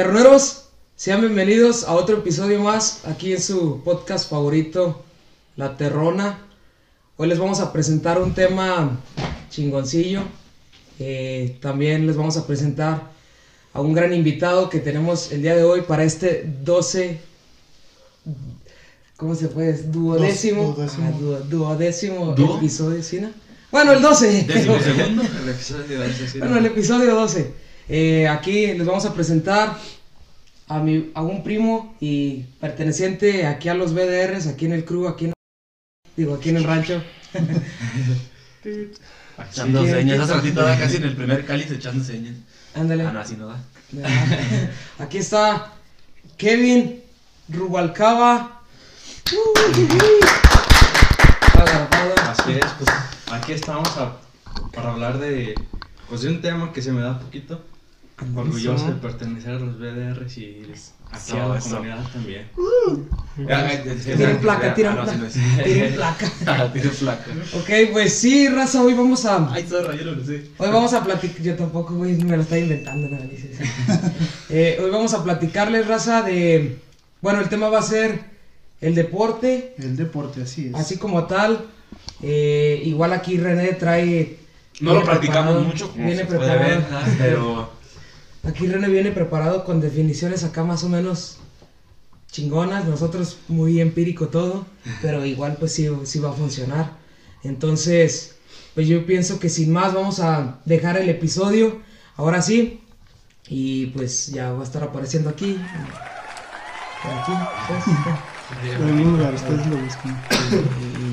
Terneros, sean bienvenidos a otro episodio más aquí en su podcast favorito, La Terrona. Hoy les vamos a presentar un tema chingoncillo. Eh, también les vamos a presentar a un gran invitado que tenemos el día de hoy para este 12. ¿Cómo se puede? Duodécimo. Dos- duodécimo. ah, du- duodécimo episodio, ¿sí, no? Bueno, el 12. Décimo segundo. El episodio de ese, sí, Bueno, ¿no? el episodio 12. Eh, aquí les vamos a presentar a, mi, a un primo y perteneciente aquí a los BDRs, aquí en el crew, aquí en, digo, aquí en el rancho. Echando señas. ¿qué- Hace ratito da casi en el primer cáliz echando señas. Ándale. Ah, no, así no da. Aquí está Kevin Rubalcaba. Así es, pues aquí estamos a- para hablar de, pues, de un tema que se me da un poquito orgulloso de pertenecer a los BDRs y a la Eso, eso. comunidad también. Tienen placa, tienen Ah, placa. Tienen placa. Ah, Tiene placa. Ok, pues sí, raza, hoy vamos a... Ay, zorra, yo lo sé. Hoy vamos a platicar, yo tampoco, güey, me lo estoy inventando, no, dices. Eh, hoy vamos a platicarles, raza, de... Bueno, el tema va a ser el deporte, El deporte, así es. así como tal. Eh, igual aquí René trae... No lo practicamos mucho, como Viene se puede preparado. ver, pero Aquí René viene preparado con definiciones acá más o menos chingonas, nosotros muy empírico todo, pero igual pues sí, sí va a funcionar. Entonces, pues yo pienso que sin más vamos a dejar el episodio, ahora sí, y pues ya va a estar apareciendo aquí. Por aquí, pues, ustedes lo buscan.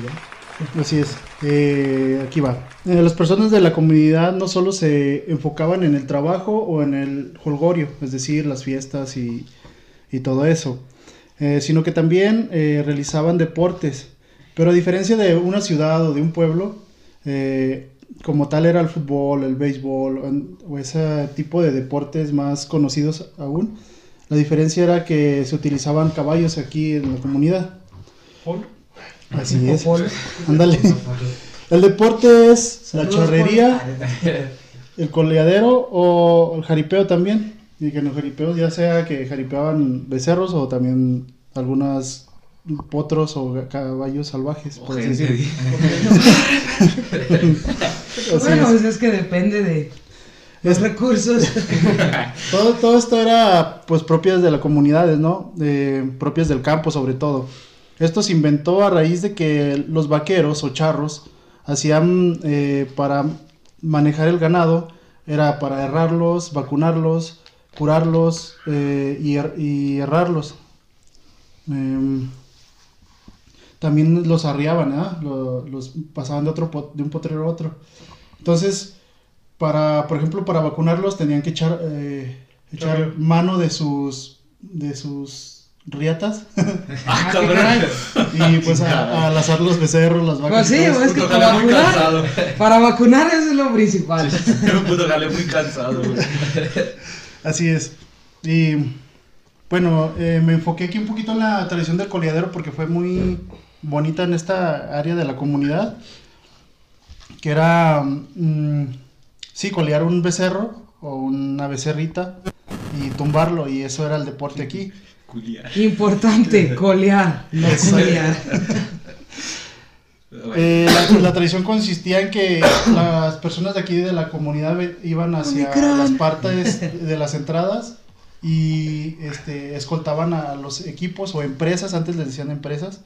Así es. Eh, aquí va. Eh, las personas de la comunidad no solo se enfocaban en el trabajo o en el holgorio, es decir, las fiestas y, y todo eso, eh, sino que también eh, realizaban deportes. Pero a diferencia de una ciudad o de un pueblo, eh, como tal era el fútbol, el béisbol o, ese tipo de deportes más conocidos aún, la diferencia era que se utilizaban caballos aquí en la comunidad. Así es. Ándale. El deporte es la Polo. el coleadero o el jaripeo también. Y que en los jaripeos ya sea que jaripeaban becerros o también algunas potros o caballos salvajes. por. Así Bueno, es. pues es que depende de los recursos. Todo, todo esto era pues propias de las comunidades, ¿no? Eh, propias del campo sobre todo. Esto se inventó a raíz de que los vaqueros o charros hacían eh, para manejar el ganado, era para errarlos, vacunarlos, curarlos eh, y, her- y herrarlos. Em, también los arriaban. Lo- los pasaban de, otro de un potrero a otro. Entonces, para, por ejemplo, para vacunarlos tenían que echar, eh, echar mano de sus, de sus riatas Ah, y pues a, a lazar los becerros, las vacas. Pues sí, es que para vacunar, cansado. para vacunar eso es lo principal. Un puto jale muy cansado, güey. Así es. Y bueno, eh, me enfoqué aquí un poquito en la tradición del coleadero porque fue muy bonita en esta área de la comunidad. Que era, mm, sí, colear un becerro o una becerrita y tumbarlo. Y eso era el deporte aquí. Culia. Importante, colear, no colear. Eh, la, la tradición consistía en que las personas de aquí de la comunidad iban hacia Omicron. las partes de las entradas y este, escoltaban a los equipos o empresas, antes les decían empresas,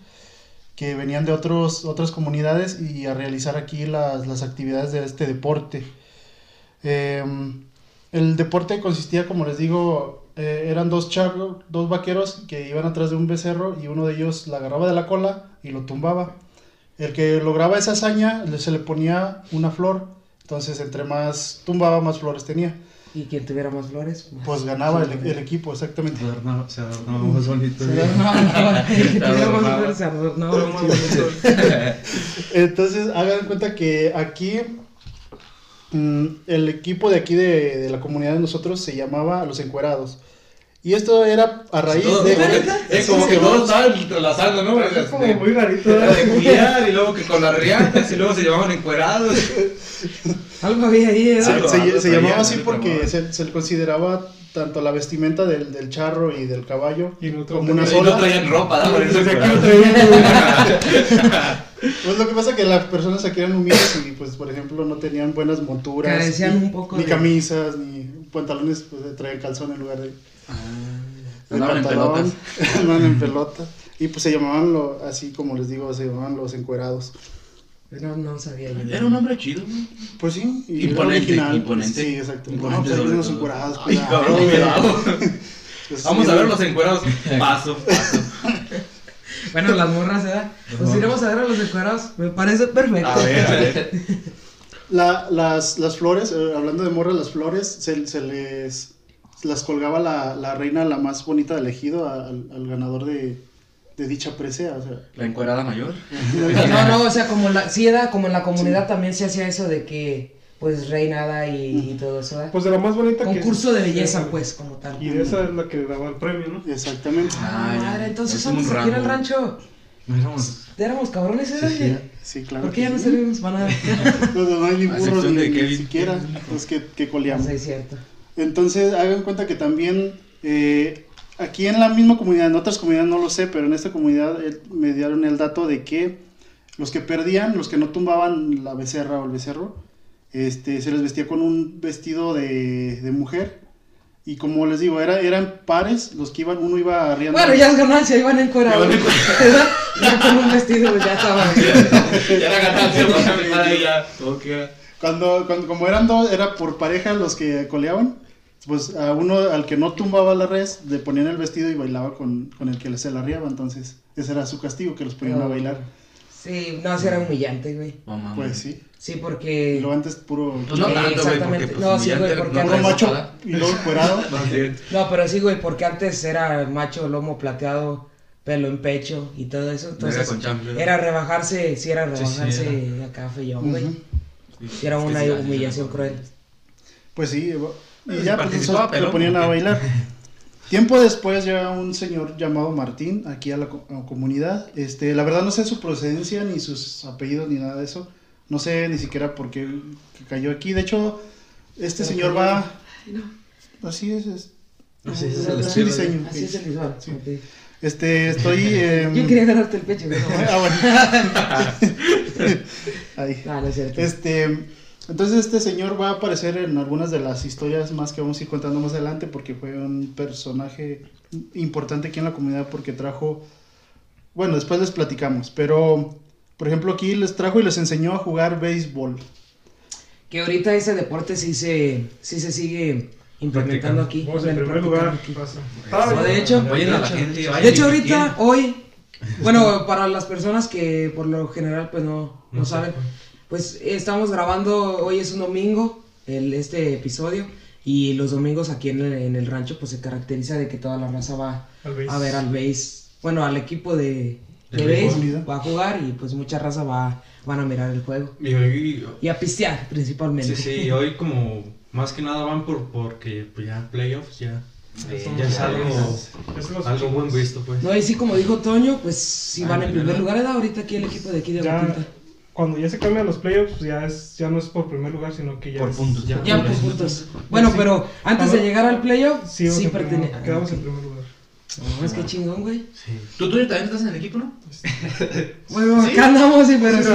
que venían de otros, otras comunidades y a realizar aquí las, las actividades de este deporte. Em, el deporte consistía, como les digo, eh, eran dos charros, dos vaqueros que iban atrás de un becerro y uno de ellos la agarraba de la cola y lo tumbaba. El que lograba esa hazaña le- se le ponía una flor, entonces entre más tumbaba, más flores tenía. Y quien tuviera más flores, más- Pues ganaba el, el equipo, exactamente. Se adornaba, se adornaba más bonito. Se adornaba, el que tuviera más flores se adornaba. Entonces, hagan cuenta que aquí el equipo de aquí de, de la comunidad de nosotros se llamaba Los Encuerados. Y esto era a raíz Todo- de... como que- Es como que todos estaban entrelazando, ¿no? Es como De- muy rarito. Era ¿verdad? de culiar y luego que con las riatas y luego se llevaban encuerados. Algo había ahí, ¿eh? Se, Algo- se- algo se llamaba traían, así porque traían. se, se le consideraba tanto la vestimenta del, del charro y del caballo Y no como una Y sola. no traían ropa, ¿no? Por eso aquí lo encuerados. Pues lo que pasa es que las personas aquí eran humildes y pues por ejemplo no tenían buenas monturas. Carecían ni, un poco Ni de- camisas, ni pantalones, pues traían calzón en lugar de... de Andaban en pantalón. pelotas. Andaban en pelota. Y pues se llamaban, lo, así como les digo, se llamaban los encuerados. No, no sabía yo. Era un hombre chido, ¿no? Pues sí, y era Imponente, original. imponente. Sí, exacto. Imponente no, pues, sobre unos todo. encuerados. Ay, cuidado, cabrón, güey. cuidado. Pues, Vamos sí, a ver los encuerados paso, paso. Bueno, las morras, ¿verdad? Pues iremos a ver a los encuerados. Me parece perfecto. A ver, a ver. La- las, las flores, eh, hablando de morras, las flores, se, se les las colgaba la, la reina la más bonita del ejido al, al ganador de, de dicha presea. O sea, La encuerada mayor. No, no, o sea, como la, sí era como en la comunidad también se hacía eso de que, pues, reinada y, y todo eso, ¿verdad? Pues de la más bonita que. Concurso de belleza, pues, como tal. Y de esa es la que daba el premio, ¿no? exactamente. Ah, Ah, madre, entonces Es antes aquí en el rancho, No éramos. éramos cabrones, ¿eh? Sí, sí, claro. ¿Por qué ya no servimos para nada? No, no, hay ni burros ni, de ni Kevin. siquiera los que, que coleamos. Sí, es cierto. Entonces, hagan cuenta que también eh, aquí en la misma comunidad, en otras comunidades no lo sé, pero en esta comunidad eh, me dieron el dato de que los que perdían, los que no tumbaban la becerra o el becerro, este, se les vestía con un vestido de, de mujer. Y como les digo, era, eran pares, los que iban, uno iba arriando. Bueno, ya es ganancia, iban. Iban ¿Verdad? Ya con un vestido, ya estaba. Ya era ganancia, no nada y ya. Cuando, cuando, como eran dos, era por pareja los que coleaban, pues a uno, al que no tumbaba la res, le ponían el vestido y bailaba con, con el que se la arriaba, entonces ese era su castigo, que los ponían a Oh. bailar. Sí, no, sí era humillante, güey. Mames. Pues sí, Sí, y porque... luego antes puro, Pues no Sí, tanto, güey, porque exactamente. pues No, sí, güey, porque no antes- macho y luego encuerado. No, sí. Pero sí, güey, porque antes era macho, lomo plateado, pelo en pecho y todo eso. Entonces, era rebajarse, sí era Sí, sí, rebajarse acá feyón, güey. Sí, era una sí, sí, humillación sí. cruel. Pues sí, y Pues ya pues, participaba, eso, pero- lo ponían a bailar. Tiempo después llega un señor llamado Martín aquí a la, a la comunidad. Este, la verdad no sé su procedencia ni sus apellidos ni nada de eso. No sé ni siquiera por qué cayó aquí. De hecho, este Pero señor va Ay, no. así es, es, Así es el diseño. Así es el visual. Sí. ok. Este, estoy em, Yo quería agarrarte el pecho, no. Ah, bueno. Ahí. No, no es cierto. Este, entonces este señor va a aparecer en algunas de las historias más que vamos a ir contando más adelante porque fue un personaje importante aquí en la comunidad porque trajo, bueno, después les platicamos, pero por ejemplo aquí les trajo y les enseñó a jugar béisbol. Que ahorita ese deporte sí se, sí se sigue implementando aquí. Vamos en Bueno, primer lugar. practicando aquí. pasa. No, de hecho, de hecho. gente, vayan De hecho, y ahorita, hoy, bueno, para las personas que por lo general pues no, no No saben, pues estamos grabando, hoy es un domingo, el, este episodio, y los domingos aquí en el, en el rancho pues se caracteriza de que toda la raza va a ver al base, bueno, al equipo de, base, béisbol. va a jugar y pues mucha raza va, van a mirar el juego. Y hoy, Y a pistear principalmente. sí, sí, hoy como más que nada van por porque pues ya playoffs ya, ya es algo, algo buen visto pues. No, y sí, como dijo Toño, pues sí van Ah, en mira, primer ¿no? lugar, ahorita aquí el equipo de aquí de Ya, cuando ya se cambian los playoffs, pues ya, es, ya no es por primer lugar, sino que ya Por es- puntos, ya. Ya por puntos. Bueno, Sí. pero antes de llegar al playoff, Sí, sí, en pertenece. quedamos en primer lugar. No, es que chingón, güey. Sí. ¿Tú, tú también estás en el equipo, no? Bueno, acá andamos, sí, pero sí.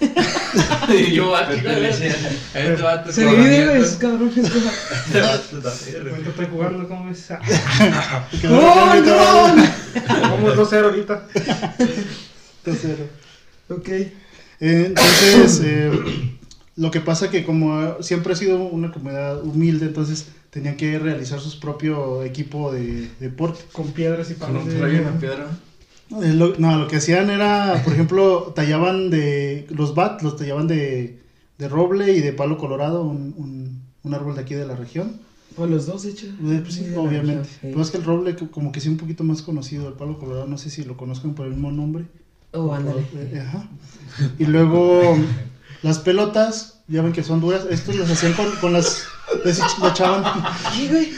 Y yo, aquí, Pertenecía. Este vato Se divide, güey, es cabrón. es Este. Ahorita estoy jugando, ¿cómo ves? Ah, ¡Oh, no! Vamos 2-0 ahorita. Tercero. Ok. Eh, Entonces, eh, lo que pasa que como siempre ha sido una comunidad humilde, entonces tenían que realizar su propio equipo de deporte. Con piedras y Con un palos. rayo y una piedra. Lo- no, lo que hacían era, por ejemplo, tallaban de los bat, los tallaban de, de roble y de palo colorado, un, un, un árbol de aquí de la región. Pues los dos, de hecho. Eh, pues sí, de la obviamente. sí. Pero es que el roble co- como que sí un poquito más conocido, el palo colorado, no sé si lo conozcan por el mismo nombre. Oh, ándale. Eh, ajá. Y luego las pelotas, ya ven que son duras, estos las hacían con, con las, les, le echaban, ¿Qué, güey?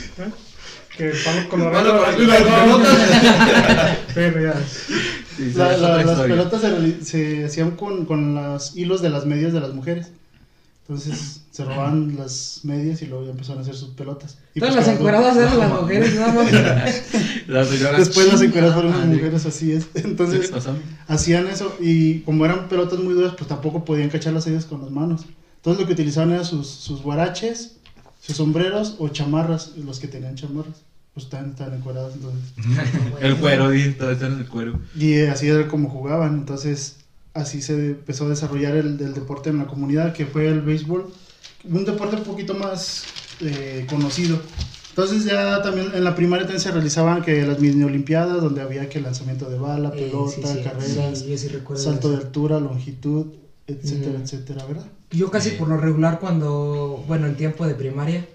Que el palo colorado. Y las las Pero ya. Sí, sí, La- la- las pelotas se, se hacían con, con los hilos de las medias de las mujeres. Entonces se robaban las medias y luego ya empezaron a hacer sus pelotas. Y Todas pues las encueradas eran las mujeres, nada más. Las Después las encueradas fueron las mujeres, así es. ¿Sí Entonces hacían eso y como eran pelotas muy duras, pues tampoco podían cachar las ellas con las manos. Entonces lo que utilizaban eran sus, sus guaraches, sus sombreros o chamarras, y los que tenían chamarras. Pues estaban, estaban encuerados entonces. El cuero, di, todo está en el cuero. Y eh, así era como jugaban. Entonces, así se empezó a desarrollar el, el deporte en la comunidad, que fue el béisbol. Un deporte un poquito más eh, conocido. Entonces, ya también en la primaria también se realizaban que las mini olimpiadas, donde había que lanzamiento de bala, Eh, pelota, sí, sí, carreras, sí, salto de altura, longitud, etcétera, Mm. etcétera, ¿verdad? Yo casi por lo regular cuando, bueno, en tiempo de primaria,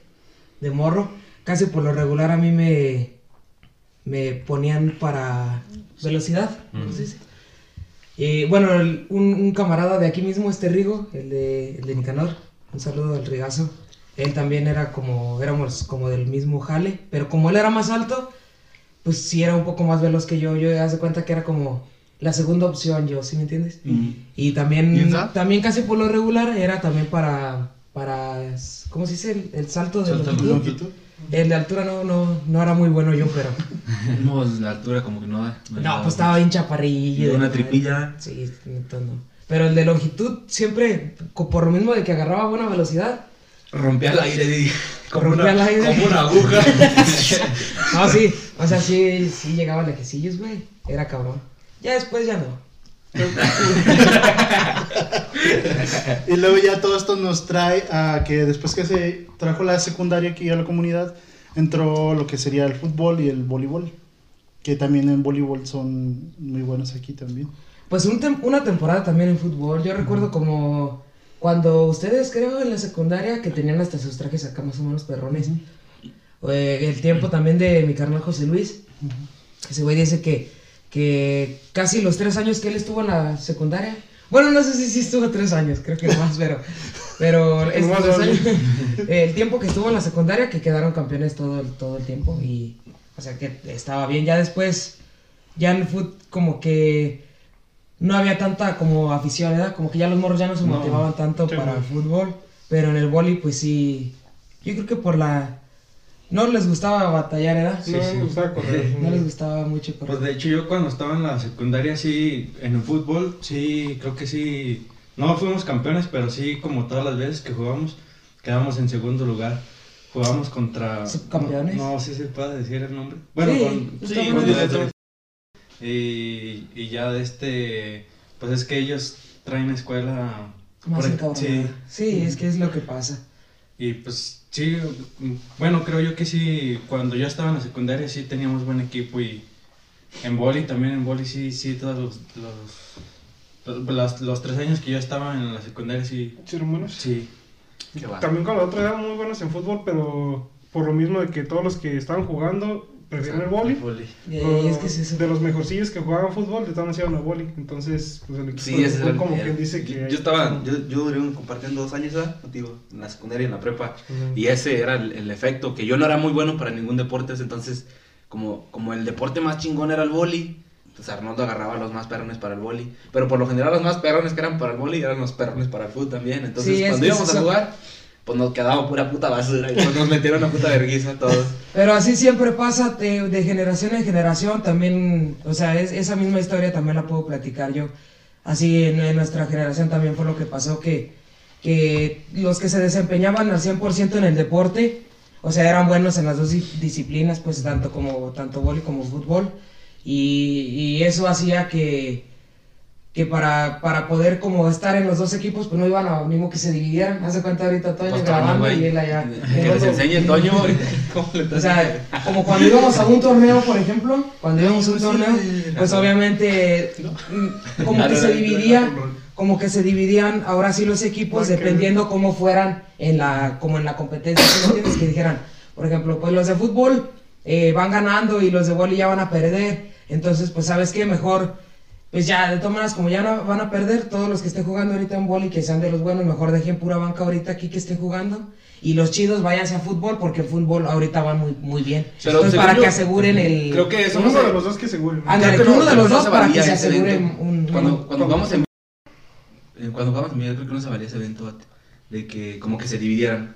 de morro, casi por lo regular a mí me, me ponían para velocidad. Eh, bueno, el- un, un camarada de aquí mismo, este Rigo, el de, el de Nicanor, un saludo al Rigazo. Él también era como, éramos como del mismo jale, pero como él era más alto, pues sí era un poco más veloz que yo. Yo haz de cuenta que era como la segunda opción, yo, ¿sí me entiendes? Y también, también casi por lo regular era también para, para ¿cómo se dice? El, el salto de Salto de longitud. Longitud. El de altura no, no, no era muy bueno yo, pero... No, la altura como que no da. No, pues estaba bien chaparrillo. Y de una tripilla. Sí, no. Pero el de longitud siempre, por lo mismo de que agarraba buena velocidad, Rompía el aire, di. Rompía el aire. Como una aguja. no, sí, o sea, sí, sí llegaba lejecillos, güey, era cabrón. Ya después ya no. Y luego ya todo esto nos trae a que después que se trajo la secundaria aquí a la comunidad, entró lo que sería el fútbol y el voleibol. Que también en voleibol son muy buenos aquí también. Pues un tem- una temporada también en fútbol, yo recuerdo como cuando ustedes creo en la secundaria que tenían hasta sus trajes acá más o menos perrones. Eh, el tiempo también de mi carnal José Luis. Ese güey dice que, que casi los tres años que él estuvo en la secundaria. Bueno, no sé si estuvo tres años, creo que más, pero. Pero años, el tiempo que estuvo en la secundaria, que quedaron campeones todo el, todo el tiempo. Y. O sea que estaba bien. Ya después, ya en el fútbol, como que no había tanta como afición, ¿verdad? Como que ya los morros ya no se No. motivaban tanto para el fútbol. Pero en el boli, pues sí. Yo creo que por la. No les gustaba batallar, ¿verdad? No me gustaba correr. No les gustaba mucho correr. Pues de hecho yo cuando estaba en la secundaria sí, en el fútbol, sí, creo que sí, no fuimos campeones, pero sí como todas las veces que jugamos, quedamos en segundo lugar. Jugamos contra... ¿Subcampeones? No, no sé si se puede decir el nombre. Bueno, Sí, con, sí, con. Y, y ya de este, pues es que ellos traen escuela... Más por- sí, Sí, es que es lo que pasa. y pues sí, bueno, creo yo que sí, cuando yo estaba en la secundaria sí teníamos buen equipo y en boli también, en boli sí, sí, todos los, los, los, tres años que yo estaba en la secundaria sí, buenos. sí. Qué. También con los otros eran muy buenos en fútbol, pero por lo mismo de que todos los que estaban jugando prefieren el boli. Y, y es que es. De los mejorcillos que jugaban fútbol, de modos iban a boli. Entonces, pues el equipo Sí, es el, como el- quien dice que... yo, hay- yo estaba, yo, yo duré un- compartiendo dos años, ¿verdad? Contigo, en la secundaria y en la prepa. Ujú. Y ese era el, el efecto, que yo no era muy bueno para ningún deporte, entonces como, como el deporte más chingón era el boli, pues Arnoldo agarraba a los más perrones para el boli. Pero por lo general los más perrones que eran para el boli eran los perrones para el fútbol también. Entonces Sí, cuando íbamos a jugar, pues nos quedaba pura puta basura y pues nos metieron a puta vergüenza todos. Pero así siempre pasa de, de generación en generación. También, o sea, es- esa misma historia también la puedo platicar yo. Así en, en nuestra generación también fue lo que pasó, que, que los que se desempeñaban al 100% en el deporte, o sea, eran buenos en las dos di- disciplinas, pues tanto como tanto vóley como fútbol. Y, y eso hacía que, que para, para poder como estar en los dos equipos, pues no iban a mismo que se dividieran. Hace cuenta ahorita Toño Pues, grabando y él allá. Que les enseñe Toño. O sea, como cuando íbamos a un torneo, por ejemplo, cuando íbamos a un torneo, pues obviamente mm, como que se dividía, como que se dividían ahora sí los equipos dependiendo cómo fueran en la, como en la competencia, ¿sí me entiendes? Que dijeran, por ejemplo, pues los de fútbol eh, van ganando y los de vóley ya van a perder, entonces pues sabes qué, mejor pues ya, de todas maneras, como ya no van a perder, todos los que estén jugando ahorita en boli, que sean de los buenos, mejor dejen pura banca ahorita aquí que estén jugando. Y los chidos váyanse a fútbol, porque el fútbol ahorita va muy, muy bien. Pero Entonces, para yo- que aseguren el... Creo que eso Uno de los dos que creo que uno de los dos para que se aseguren un... Cuando, cuando jugamos en eh, cuando jugamos en creo que no se valía ese evento de que como que se dividieran.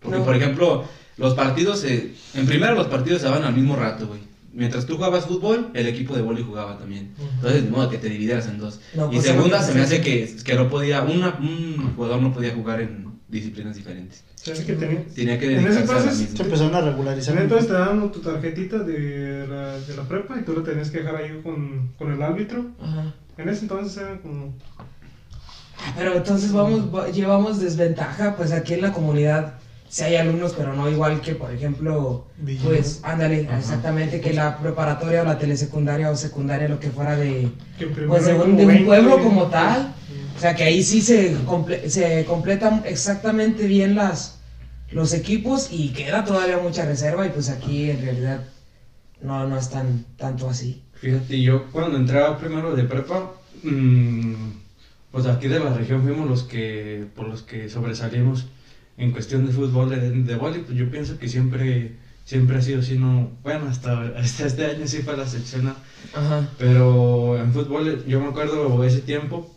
Porque No. por ejemplo, los partidos se, en primero los partidos se daban al mismo rato, güey. Mientras tú jugabas fútbol, el equipo de vóley jugaba también. Entonces, de modo que te dividieras en dos. No, y pues, segunda, se me hace que, que no podía, una, un jugador no podía jugar en disciplinas diferentes. Se hace que tenía- Tenía que En ese dedicarse a la Se empezaron a regularizar. Entonces te dan tu tarjetita de la, de la prepa y tú la tenías que dejar ahí con, con el árbitro. Ajá. En ese entonces eran como... Pero entonces vamos, va- llevamos desventaja, pues aquí en la comunidad sí hay alumnos, pero no igual que, por ejemplo, Villa. pues, ándale, exactamente, que la preparatoria o la telesecundaria o secundaria, lo que fuera de, pues, de un, de un 20. pueblo como tal. O sea, que ahí sí se, comple- se completan exactamente bien las, los equipos y queda todavía mucha reserva y pues aquí en realidad no, no es tan, tanto así. Fíjate, yo cuando entraba primero de prepa, mm, pues aquí de la región fuimos los que, por los que sobresalimos en cuestión de fútbol, de, de vóley, pues yo pienso que siempre, siempre ha sido así, no, bueno, hasta, hasta este año sí fue la sección Ajá. pero en fútbol yo me acuerdo ese tiempo,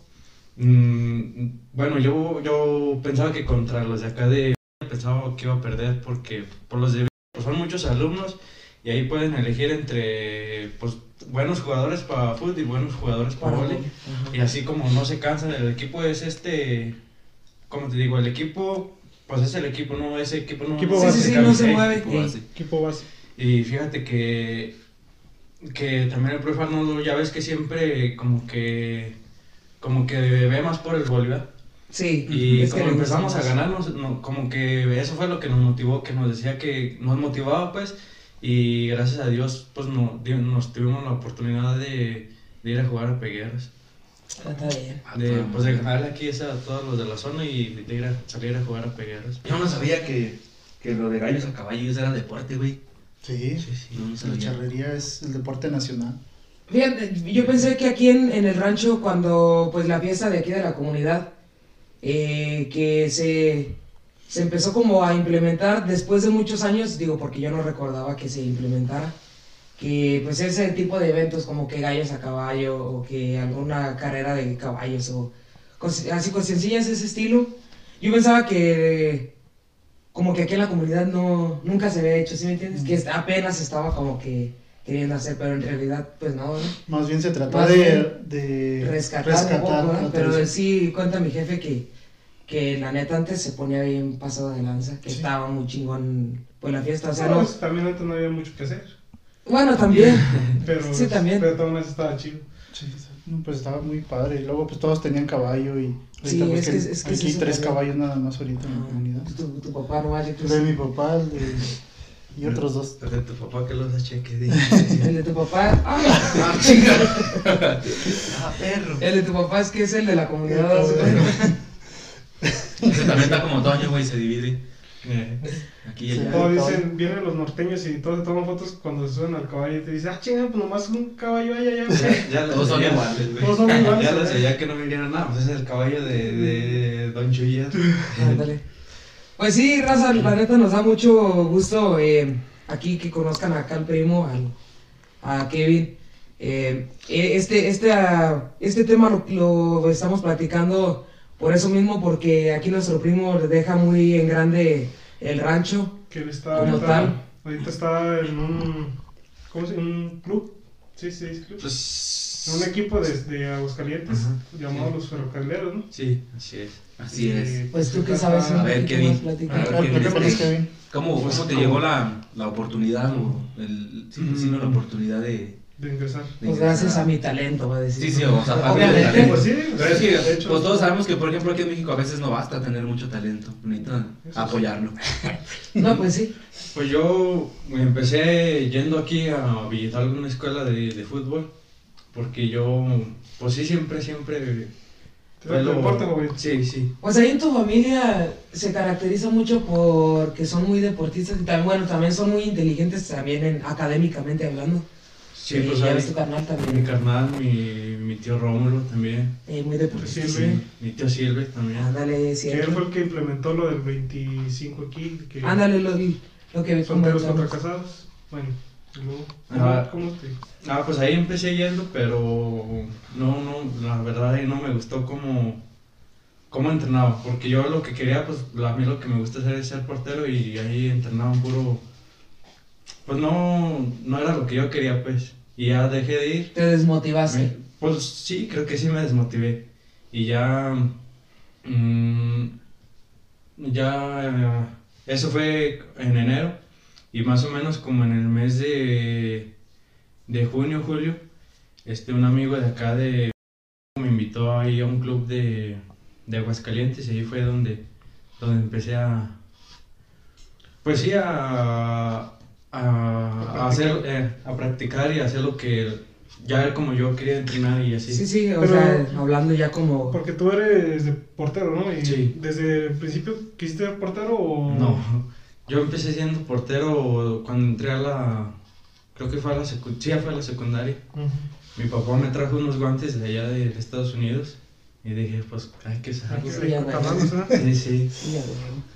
mm, bueno, yo, yo pensaba que contra los de acá de pensaba que iba a perder porque por los de pues son muchos alumnos y ahí pueden elegir entre pues buenos jugadores para fútbol y buenos jugadores para Ajá. y así como no se cansan el equipo es este como te digo el equipo pues es el equipo no ese equipo no Equipo base, sí, sí, no se mueve. Equipo base. Y fíjate que, que también el profe Arnoldo, ya ves que siempre como que, como que ve más por el Bolívar. Sí, Y es como empezamos a ganarnos, no, como que eso fue lo que nos motivó, que nos decía que nos motivaba pues, y gracias a Dios pues no, nos tuvimos la oportunidad de, de ir a jugar a Pegueras. Está bien. De, pues de ganarle aquí a todos los de la zona y de ir a, salir a jugar a Pegueras. Yo no sabía que, que lo de gallos a caballos era deporte, güey. Sí, No, no la charrería es el deporte nacional. Fíjate, yo pensé que aquí en, en el rancho, cuando pues la fiesta de aquí de la comunidad, eh, que se, se empezó como a implementar después de muchos años, digo porque yo no recordaba que se implementara, que pues ese tipo de eventos como que gallos a caballo o que alguna carrera de caballos o así sencillas de ese estilo, yo pensaba que como que aquí en la comunidad no, nunca se había hecho, ¿sí me entiendes? Que apenas estaba como que queriendo hacer, pero en realidad pues no, ¿no? Más bien se trata Más de, de rescatar, un poco, la pero sí cuenta mi jefe que, que la neta antes se ponía bien pasado de lanza, que Sí. estaba muy chingón pues la fiesta, o sea, no, pues, también antes no había mucho que hacer. Bueno también, Pero, Sí, también. Pero todo eso estaba chido. Sí, pues estaba muy padre. Y luego pues todos tenían caballo y Sí, pues, es que- es que aquí se tres caballos nada más ahorita en la Ah, comunidad. tu, tu papá no vale, El de mi papá el de- y otros dos. El de tu papá que los cheque, el de tu papá, ¡ay! Ah, ah, perro. el de tu papá es que es el de la comunidad, ¿no? Ese también está como Toño, güey, se divide. Eh, Aquí y Sí. allá. Todos caballo. dicen, vienen los norteños y todos se toman fotos cuando se suben al caballo y te dicen, ah, chinga, pues nomás un caballo allá. güey". ya Todos son ya- iguales, güey. Todos son iguales. Ya lo güey. sé, ya que no vinieron nada, pues es el caballo de, de Don Chuyas. Ándale. Pues sí, raza, la neta nos da mucho gusto eh, aquí que conozcan acá al primo, al- a Kevin. Eh, eh, este, este, ah, este tema lo, lo estamos platicando por eso mismo, porque aquí nuestro primo le deja muy en grande el rancho. Que él está Como ahorita, tal. ahorita está en un, ¿cómo se llama? Un club. Sí, sí, es club. Pues. En un equipo desde Aguascalientes Ajá. llamado Sí. Los Ferrocarrileros, ¿no? Sí, así es. Así Y, es. Pues tú que está- sabes A ver, Kevin. A ver, Kevin, este-. ¿Cómo, cómo te ¿cómo? llegó la, la oportunidad o el, sí, no, la oportunidad de, De ingresar. Pues gracias a mi talento, va a decir. Sí, sí, o sea, aparte del Obviamente. talento. Pues sí, Pero es que, de hecho, pues todos sabemos que, por ejemplo, aquí en México a veces no basta tener mucho talento, necesitan apoyarlo. No, pues sí. Pues yo empecé yendo aquí a visitar una escuela de, de fútbol. Porque yo, pues sí, siempre, siempre. ¿Te da tu deporte favorito? Sí, sí. Pues ahí en tu familia se caracteriza mucho porque son muy deportistas y también, bueno, también son muy inteligentes también en, académicamente hablando. Sí, Eh, pues ya ves tu carnal Mi carnal, mi, mi tío Rómulo también. Eh, muy deportista. Sí, Mi tío Silve también. Ándale, Que él fue el que implementó lo del 25 aquí. Que Ándale, lo, lo que Solteros contra casados. Bueno, Ah. ¿cómo te...? Ah, pues ahí empecé yendo, pero no, no, la verdad ahí no me gustó cómo, cómo entrenaba, porque yo lo que quería, pues a mí lo que me gusta hacer es ser portero y ahí entrenaban puro, pues no, no era lo que yo quería, pues, y ya dejé de ir. Te desmotivaste. Me- pues sí, creo que sí me desmotivé. Y ya. mm, ya. eso fue en enero. Y más o menos como en el mes de. de junio, julio. Este, un amigo de acá de. me invitó ahí a un club de. de Aguascalientes. Y ahí fue donde. donde empecé a. Pues sí, a. a, a hacer. eh, a practicar y hacer lo que ya como yo quería entrenar y así. Sí, sí, o Pero- sea, hablando ya como... Porque tú eres de portero, ¿no? Y Sí. ¿Desde el principio quisiste ser portero o...? No, yo empecé siendo portero cuando entré a la, creo que fue a la secundaria, sí, fue a la secundaria. Ujú. Mi papá me trajo unos guantes de allá de Estados Unidos y dije, pues hay que que Sí. Sí.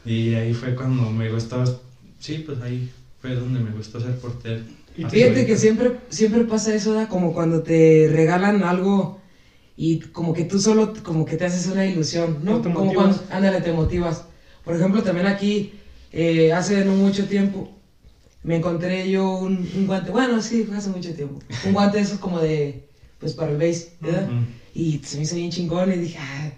Y ahí fue cuando me gustó, sí, pues ahí fue donde me gustó ser portero. Y Fíjate que siempre, siempre pasa eso, ¿da? como cuando te regalan algo y como que tú solo, como que te haces una ilusión, ¿no? Te como motivas. cuando, ándale, te motivas. Por ejemplo, también aquí, eh, hace no mucho tiempo, me encontré yo un, un guante, bueno, sí, fue hace mucho tiempo, un guante de esos como de, pues para el base, ¿verdad? Ujú. Y se me hizo bien chingón y dije, ah,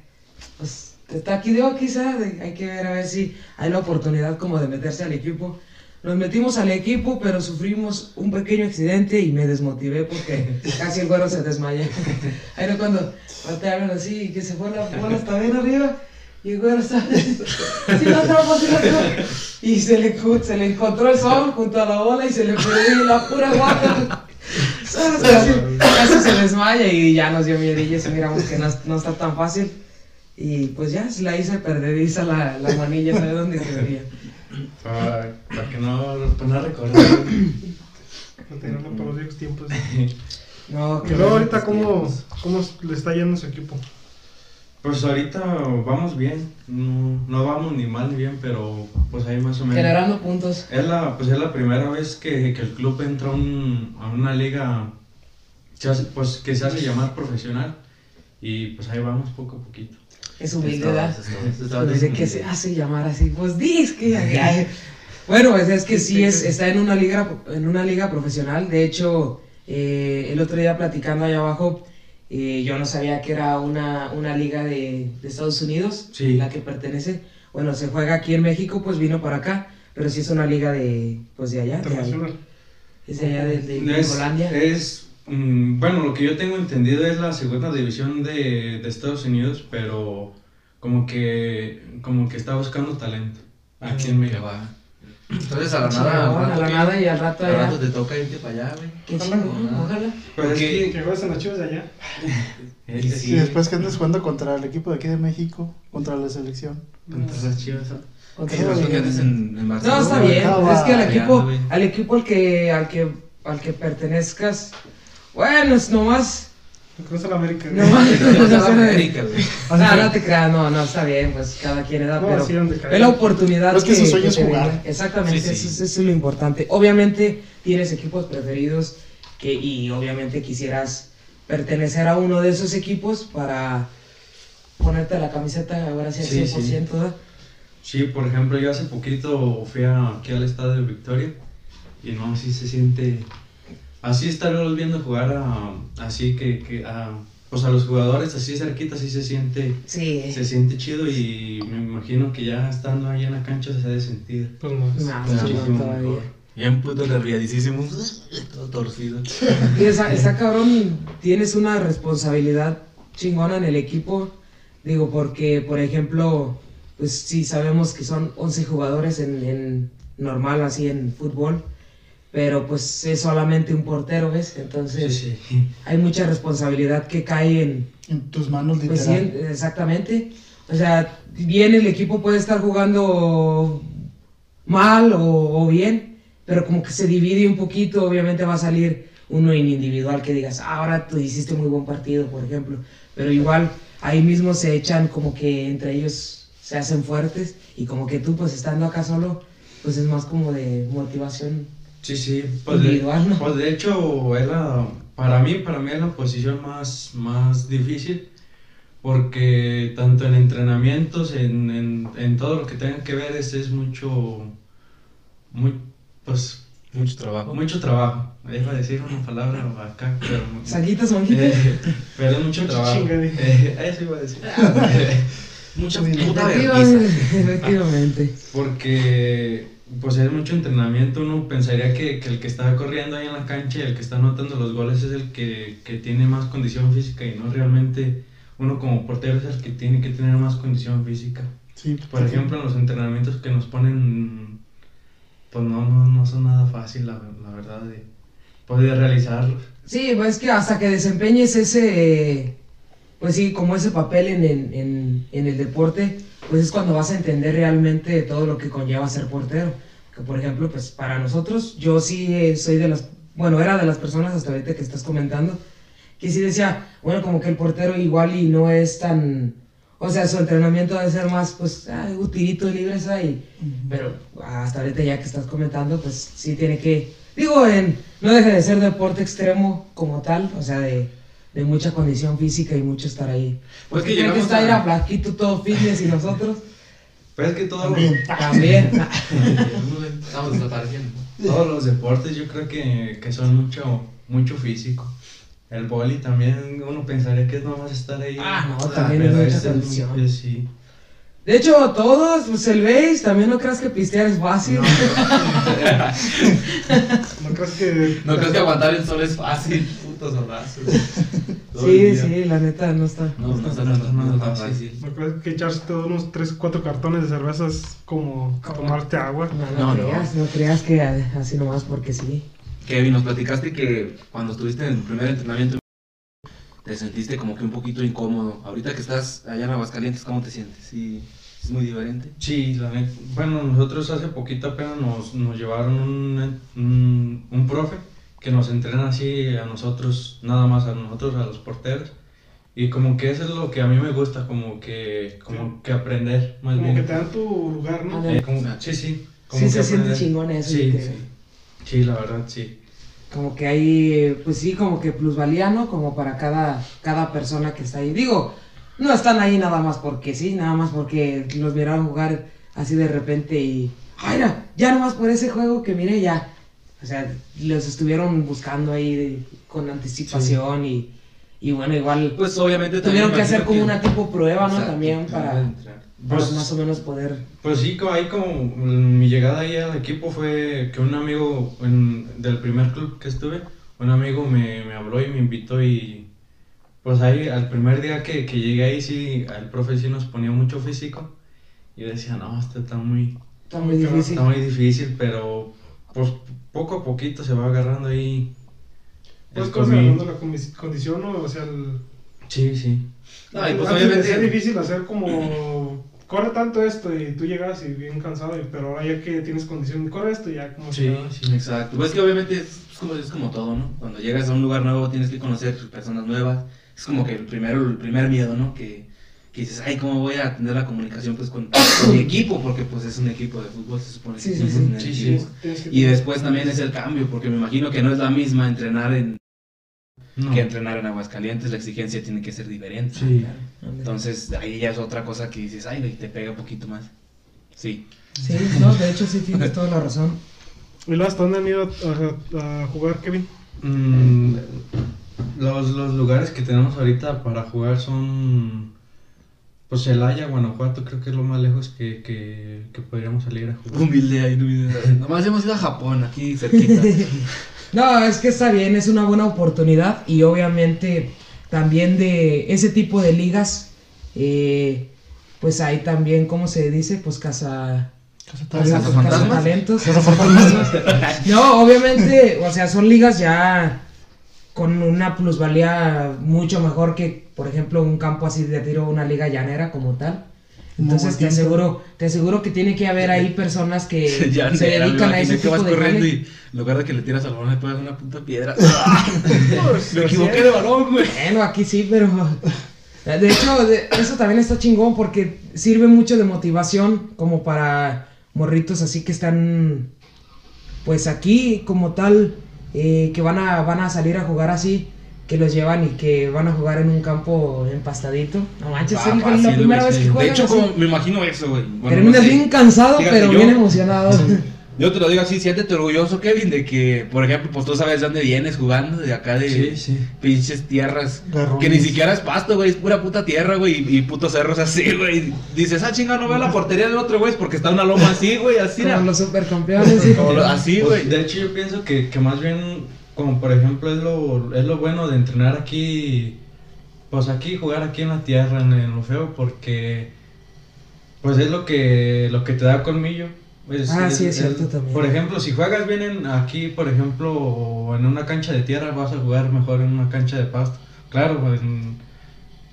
pues está aquí de quizá, hay que ver a ver si hay la oportunidad como de meterse al equipo. Nos metimos al equipo, pero sufrimos un pequeño accidente y me desmotivé porque casi el güero se desmayó. Ahí no cuando te hablan así y que se fue la bola hasta bien arriba y el güero está... Sí la atrapa, sí la atrapa. Y se le, se le encontró el sol junto a la bola y se le perdió la pura guata. ¿Sabes? Casi, casi se desmaya y ya nos dio miedillas y miramos que no, no está tan fácil. Y pues ya la hice perdediza la, la manilla, ¿sabe dónde quedaría? Para, para que no, para no recordar. Para tenerlo para los viejos tiempos. No, luego ahorita, ¿cómo, ¿cómo le está yendo a su equipo? Pues ahorita vamos bien, no, no vamos ni mal ni bien, pero pues ahí más o menos. Generando puntos. Es la, pues es la primera vez que, que el club entra a, un- a una liga hace- pues, que se hace llamar profesional y pues ahí vamos poco a poquito. Es Es humilde, ¿verdad? es es de que se hace llamar así, pues dis que ay. bueno, pues es que sí es, está en una liga en una liga profesional. De hecho, eh, el otro día platicando allá abajo, eh, yo no sabía que era una, una liga de, de Estados Unidos, Sí. la que pertenece. Bueno, se juega aquí en México, pues vino para acá, pero sí es una liga de, pues de allá, de, Internacional. es de allá de, de Es, Holandia. es, bueno, lo que yo tengo entendido es la segunda división de, de Estados Unidos, pero como que, como que está buscando talento aquí en Que México. Entonces a la nada, al a rato la que- nada y al rato al rato te toca irte para allá, güey. Qué chingón, ojalá. Pero es que, Que juegas en las chivas de allá. es Y sí, después que andes jugando contra el equipo de aquí de México, contra la selección. contra las Chivas. Contra- ¿Qué pasó que andes en, en Barcelona? No, está bien. Acaba. Es que al equipo, al equipo al que, al que, al que pertenezcas, bueno, es nomás, Cruz la América. nomás, Vas a la no, América, güey. no te creas, no, no, está bien, pues cada quien edad, No, pero sí, es la oportunidad Es que su sueño es jugar. Exactamente, Sí, sí. Eso, es- eso es lo importante. Obviamente tienes equipos preferidos que, y obviamente quisieras pertenecer a uno de esos equipos para ponerte la camiseta ahora sí al Sí, 100%, sí. ¿verdad? Sí, por ejemplo, yo hace poquito fui a- aquí al estadio de Victoria y no, así se siente, así estarlos viendo jugar a, así que, que a, pues a los jugadores así cerquita, así se siente, Sí. se siente chido y me imagino que ya estando ahí en la cancha se ha de sentir. Pues más. Más muchísimo mejor. Bien puto nerviadísimo. Todo torcido. Y esa, está cabrón, tienes una responsabilidad chingona en el equipo. Digo, porque, por ejemplo, pues sí sabemos que son 11 jugadores en, en normal, así en fútbol. Pero pues es solamente un portero, ¿ves? Sí, Entonces sí. hay mucha responsabilidad que cae en... En tus manos, Pues sí, literal. en- exactamente. O sea, bien el equipo puede estar jugando mal o, o bien, pero como que se divide un poquito, obviamente va a salir uno en individual que digas, ah, ahora tú hiciste muy buen partido, por ejemplo. Pero igual ahí mismo se echan como que entre ellos se hacen fuertes y como que tú pues estando acá solo, pues es más como de motivación. Sí, sí, pues de, ¿no? pues de hecho es la, para mí, para mí es la posición más, más difícil porque tanto en entrenamientos, en, en, en todo lo que tenga que ver es, es mucho, muy, pues Mucho trabajo. mucho trabajo. Iba a decir una palabra acá, pero, eh, pero es mucho Mucho trabajo. Eh, eso iba a decir. Mucha puta Efectivamente, vergüenza. efectivamente. Porque pues es mucho entrenamiento, uno pensaría que, que el que está corriendo ahí en la cancha y el que está anotando los goles es el que, que tiene más condición física y no realmente uno como portero es el que tiene que tener más condición física. Sí, Por ejemplo, en los entrenamientos que nos ponen, pues no, no, no son nada fácil, la, la verdad, de poder realizarlos. Sí, pues es que hasta que desempeñes ese, pues sí, como ese papel en en, en el deporte, pues es cuando vas a entender realmente todo lo que conlleva ser portero. Que por ejemplo, pues para nosotros, yo sí eh, soy de las, bueno, era de las personas hasta ahorita que estás comentando, que sí decía, bueno, como que el portero igual y no es tan, o sea, su entrenamiento debe ser más, pues, ah, un tirito de libres ahí, pero hasta ahorita ya que estás comentando, pues sí tiene que, digo, en, no deja de ser deporte extremo como tal, o sea, de, de mucha condición física y mucho estar ahí. Pues que creen que llegamos está a- ir a flaquito todo fitness y nosotros Pero es que todos los, También. también. Estamos desapareciendo. todos los deportes yo creo que, que son mucho, mucho físico. El boli también uno pensaría que es nomás estar ahí. Ah, no, también es mucha este condición. muy- sí. De hecho, todos, pues el base, también no creas que pistear es fácil. No crees que. No crees que aguantar el sol es fácil, el sí, sí, la neta no está. No, no está nada, nada fácil. No crees que echarse todos unos 3, 4 cartones de cerveza es como tomarte agua. No, no, No, no. creas, no. creas que así nomás porque sí. Kevin, nos platicaste que cuando estuviste en el primer entrenamiento te sentiste como que un poquito incómodo. Ahorita que estás allá en Aguascalientes, ¿cómo te sientes? Sí, es muy diferente. Sí, la neta. Bueno, nosotros hace poquito apenas nos, nos llevaron un, un, un profe que nos entrena así a nosotros, nada más a nosotros, a los porteros. Y como que eso es lo que a mí me gusta, como que, como que aprender, más Como bien. que te dan tu lugar, ¿no? Eh, como- sí, sí. como Sí que se siente aprender. chingón eso, Sí, sí. Sí, la verdad, sí. Como que hay, pues sí, como que plusvalía, ¿no? Como para cada, cada persona que está ahí. Digo, no están ahí nada más porque sí, nada más porque los miraron jugar así de repente y... ¡Ay! Ya nomás por ese juego que mire ya. O sea, los estuvieron buscando ahí de- con anticipación y, y bueno, igual Pues obviamente tuvieron que hacer como una tipo prueba, ¿no? También para, Pues- más o menos poder... Pues sí, ahí como mm, mi llegada ahí al equipo fue que un amigo en- del primer club que estuve, un amigo me, me habló y me invitó y pues ahí al primer día que, que llegué ahí sí, el profe sí nos ponía mucho físico y yo decía, no, esto está muy, Está muy difícil. está muy difícil, pero pues poco a poquito se va agarrando ahí. Pues agarrando la condi- condición, ¿no? O sea, el. Sí, sí. No, y pues obviamente difícil hacer como. Corre tanto esto y tú llegas y bien cansado, y- pero ahora ya que tienes condición, corre esto y ya como Sí, sí. Exacto. Pues que obviamente es, es como, es como todo, ¿no? Cuando llegas a un lugar nuevo tienes que conocer personas nuevas. Es como que el primero, el primer miedo, ¿no? Que, que dices, ay, ¿cómo voy a tener la comunicación pues con, con mi equipo? Porque pues es un equipo de fútbol, se supone que Sí, sí, sí. Y después también es el cambio, porque me imagino que no es la misma entrenar en No. que entrenar en Aguascalientes, la exigencia tiene que ser diferente. Sí. Entonces ahí ya es otra cosa que dices, ay, te pega un poquito más. Sí. Sí, no, de hecho sí tienes toda la razón. ¿Y luego hasta dónde han ido a, a jugar, Kevin? Mm, los, los lugares que tenemos ahorita para jugar son. Pues Celaya, Guanajuato, creo que es lo más lejos que, que, que podríamos salir a jugar. Humilde ahí, humilde. Nomás hemos ido a Japón, aquí cerquita. No, es que está bien, es una buena oportunidad y obviamente también de ese tipo de ligas, eh, pues hay también, ¿cómo se dice? Pues casa... Casa casa- Talentos. ¿Fantasmas? talentos. Casa Fantasmas. No, obviamente, o sea, son ligas ya con una plusvalía mucho mejor que, por ejemplo, un campo así de tiro, una liga llanera como tal. Entonces te aseguro, te aseguro que tiene que haber ahí personas que se dedican a ese que vas tipo de corriendo y en lugar de que le tiras al balón le pegas una puta piedra. Me equivoqué de balón, güey. Bueno, aquí sí, pero. De hecho, de- eso también está chingón porque sirve mucho de motivación como para morritos así que están. Pues aquí, como tal, eh, que van a, van a salir a jugar así, que los llevan y que van a jugar en un campo empastadito. No manches, Ah, es la primera vez que De juegan. hecho, así. como me imagino eso, güey. Bueno, Terminas no sé. bien cansado, Fíjate, pero yo- bien emocionado. Yo te lo digo así, siéntete orgulloso, Kevin, de que, por ejemplo, pues tú sabes de dónde vienes jugando, de acá de Sí, sí. pinches tierras. Garrones. Que ni siquiera es pasto, güey, es pura puta tierra, güey, y, y putos cerros así, güey. Dices, ah, chinga, no veo la portería del otro, güey, es porque está una loma así, güey, así, Como los supercampeones. sí. Como lo- así, Pues, güey. de hecho, yo pienso que, que más bien, como por ejemplo, es lo, es lo bueno de entrenar aquí, pues aquí, jugar aquí en la tierra, en, lo feo, porque pues es lo que, lo que te da colmillo. Es- Ah, sí, es cierto también. Por ejemplo, si juegas bien en, aquí, por ejemplo, en una cancha de tierra, vas a jugar mejor en una cancha de pasto. Claro, pues, en,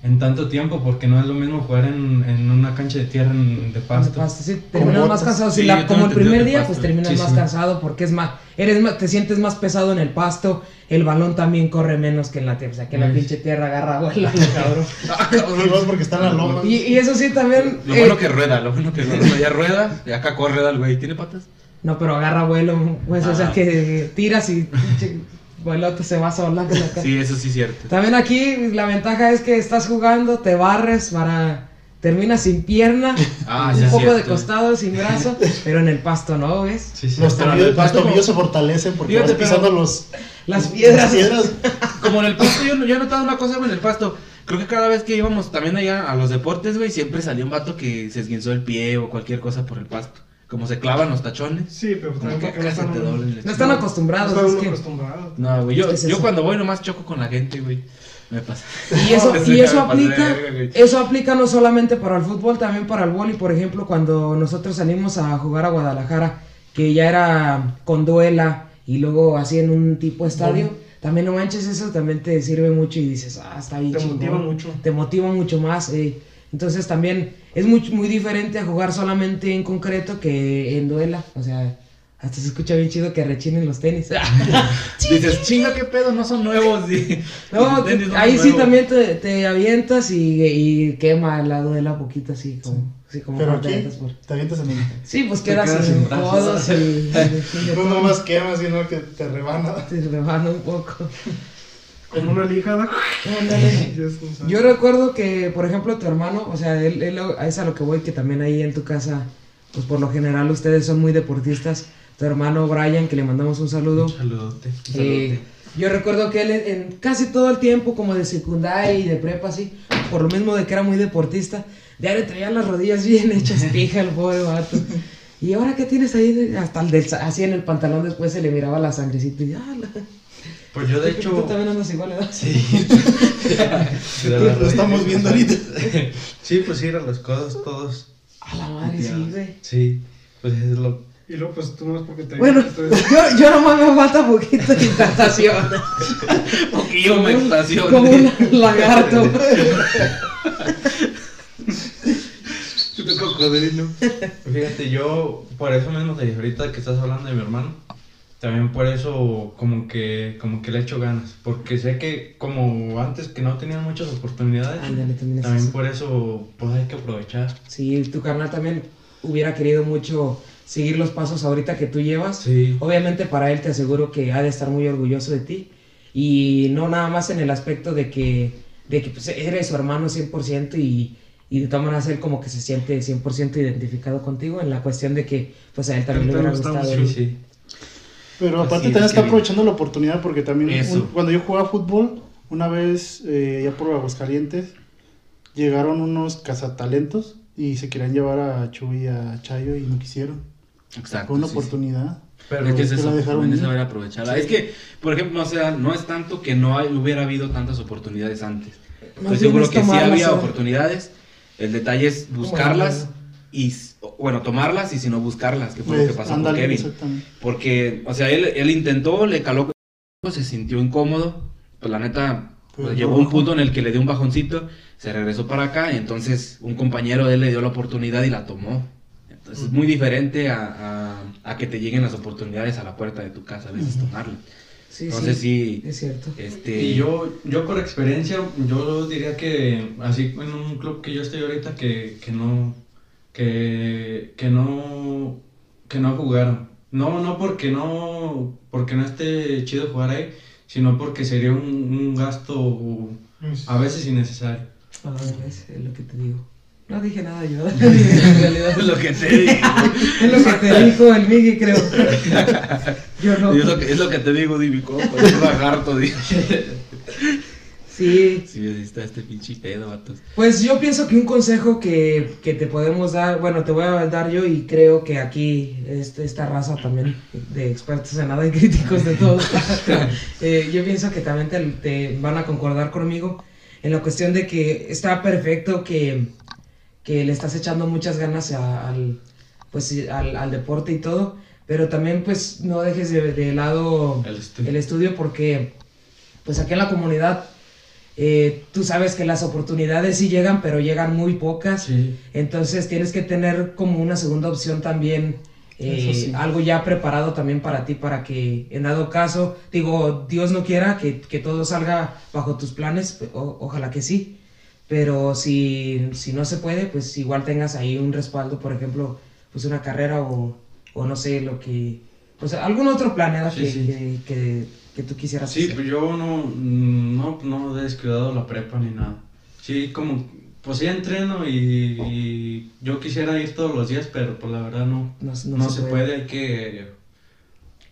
en tanto tiempo, porque no es lo mismo jugar en, en una cancha de tierra en- de pasto. Pasto, sí, terminas más cansado. Si Sí, la- yo como el primer día, de pues pasto. terminas Sí, más sí. cansado porque es más, eres más, te sientes más pesado en el pasto, el balón también corre menos que en la tierra, o sea, que la Ay. pinche tierra agarra vuela, cabrón. Ah, cabrón. porque está en la loma. Y, y eso sí también, Lo eh, bueno que rueda, lo bueno que rueda. Ya rueda, y acá corre el güey. ¿Tiene patas? no, pero agarra vuelo, pues, o sea, Ah. que tiras y pinche vuelote se va sola. que la Sí, eso sí es cierto. También aquí la ventaja es que estás jugando, te barres para... Terminas sin pierna, Ah, un sí poco de costado, sin brazo, pero en el pasto no, ¿ves? Sí, sí. Los tobillos, el pasto como- se fortalecen porque Fíjate, vas pisando los, Las piedras. las piedras. Como en el pasto, yo, yo he notado una cosa güey, en el pasto. Creo que cada vez que íbamos también allá a los deportes, güey, siempre salía un vato que se esguinzó el pie o cualquier cosa por el pasto. Como se clavan los tachones. Sí, pero Como también que acá se te doblen No están chingada. no acostumbrados. están es uno que- acostumbrados. No, güey, yo, yo cuando voy nomás choco con la gente, güey. Me pasa. Y eso, y eso aplica, eso aplica no solamente para el fútbol, también para el vóley. Por ejemplo, cuando nosotros salimos a jugar a Guadalajara, que ya era con duela y luego así en un tipo estadio, también no manches, eso también te sirve mucho y dices, ah, está bien Te chingón. motiva mucho. Te motiva mucho más. eh. Entonces también es muy, muy diferente a jugar solamente en concreto que en duela. O sea, hasta se escucha bien chido que rechinen los tenis. Dices, chinga, qué pedo, no son nuevos. y- No, ahí sí nuevos. también te, te avientas y, y quema al lado de la poquita así como, así como Pero te por- te avientas en el. Sí, pues quedas quedas en codos y, No nomás quemas, sino que te rebana. te rebana un poco. Con una lija. ¿no? Ándale. Ya es un saco. Yo recuerdo que, por ejemplo, tu hermano, o sea, él, él- es a lo que voy, que también ahí en tu casa, pues por lo general ustedes son muy deportistas. Tu hermano Brian, que le mandamos un saludo. Un saludote. Eh, yo recuerdo que él en, en casi todo el tiempo, como de secundaria y de prepa, así, por lo mismo de que era muy deportista, ya le traía las rodillas bien hechas pija el pobre vato. Y ahora qué tienes ahí, De- hasta el del, así en el pantalón después se le miraba la sangrecita y ah, la- Pues yo de Tú hecho... también andas igual, ¿verdad? Sí. De Lo estamos viendo ahorita. Sí, pues sí, eran los codos todos. A la madre, sí, güey. Sí, pues es lo... Y luego, pues tú más porque te. Bueno, entonces- yo, yo nomás me falta poquito de hidratación. Poquillo me estaciono. Como un lagarto. Chupe cocodrilo. Fíjate, yo por eso mismo de ahorita que estás hablando de mi hermano, también por eso como que como que le echo ganas, porque sé que como antes que no tenían muchas oportunidades, Ándale, también es también eso. por eso pues hay que aprovechar. Sí, tu carnal también hubiera querido mucho seguir los pasos ahorita que tú llevas. Sí. Obviamente para él te aseguro que ha de estar muy orgulloso de ti. Y no nada más en el aspecto de que, de que pues, eres su hermano 100% y, y de todas maneras él como que se siente 100% identificado contigo en la cuestión de que pues a él también le hubiera gusta gustado. Sí, sí. Pero aparte es, también está aprovechando la oportunidad porque también Eso. un- cuando yo jugaba fútbol, una vez eh, ya por Aguascalientes, llegaron unos cazatalentos y se querían llevar a Chuy y a Chayo y no quisieron. Exacto. Fue una sí, sí. oportunidad. Pero es que es que eso, la dejaron también es ir. saber aprovecharla. Es que, por ejemplo, o sea, no es tanto que no hay- hubiera habido tantas oportunidades antes. Más Estoy seguro que sí había oportunidades. El detalle es buscarlas y, s- bueno, tomarlas y si no buscarlas, que fue lo que Pues, pasó con Kevin. exactamente. Porque, o sea, él, él intentó, le caló, se sintió incómodo. Pues la neta, Pero Pues llegó un punto en el que le dio un bajoncito, se regresó para acá y entonces un compañero de él le dio la oportunidad y la tomó. Entonces es muy diferente a, a- a que te lleguen las oportunidades a la puerta de tu casa, a veces tomarla. Sí, Entonces sí, sí, es cierto. este... Y yo, yo por experiencia, yo diría que así en un club que yo estoy ahorita que, que no, que, que no, que no jugaron. No, no porque no, porque no esté chido jugar ahí, sino porque sería un, un gasto a veces innecesario. Ah, es, es lo que te digo. No dije nada yo. en realidad es lo que te digo. es lo que te dijo el Miggy, creo. Yo no. es, lo que, es lo que te digo, di mi compa, es un lagarto, di. Sí, Sí, así está este pinche pedo, vatos. Pues yo pienso que un consejo que, que te podemos dar, bueno, te voy a dar yo y creo que aquí este, esta raza también de expertos en nada y críticos de todo, eh, yo pienso que también te, te van a concordar conmigo en la cuestión de que está perfecto que, que le estás echando muchas ganas a- al, pues, al, al deporte y todo, pero también pues no dejes de, de lado El estudio. el estudio porque pues aquí en la comunidad eh, tú sabes que las oportunidades sí llegan, pero llegan muy pocas. Sí. Entonces tienes que tener como una segunda opción también, eh, sí. algo ya preparado también para ti, para que en dado caso, digo, Dios no quiera que, que todo salga bajo tus planes, o- ojalá que sí, pero si, si no se puede, pues igual tengas ahí un respaldo, por ejemplo, pues una carrera o, o no sé, lo que, pues algún otro plan ¿verdad? Sí, que. Que, que, que tú quisieras Sí, hacer. pues yo no, no, no he descuidado la prepa ni nada. Sí, como, pues sí entreno y, y yo quisiera ir todos los días, pero pues la verdad no, No, no, se, puede. hay que,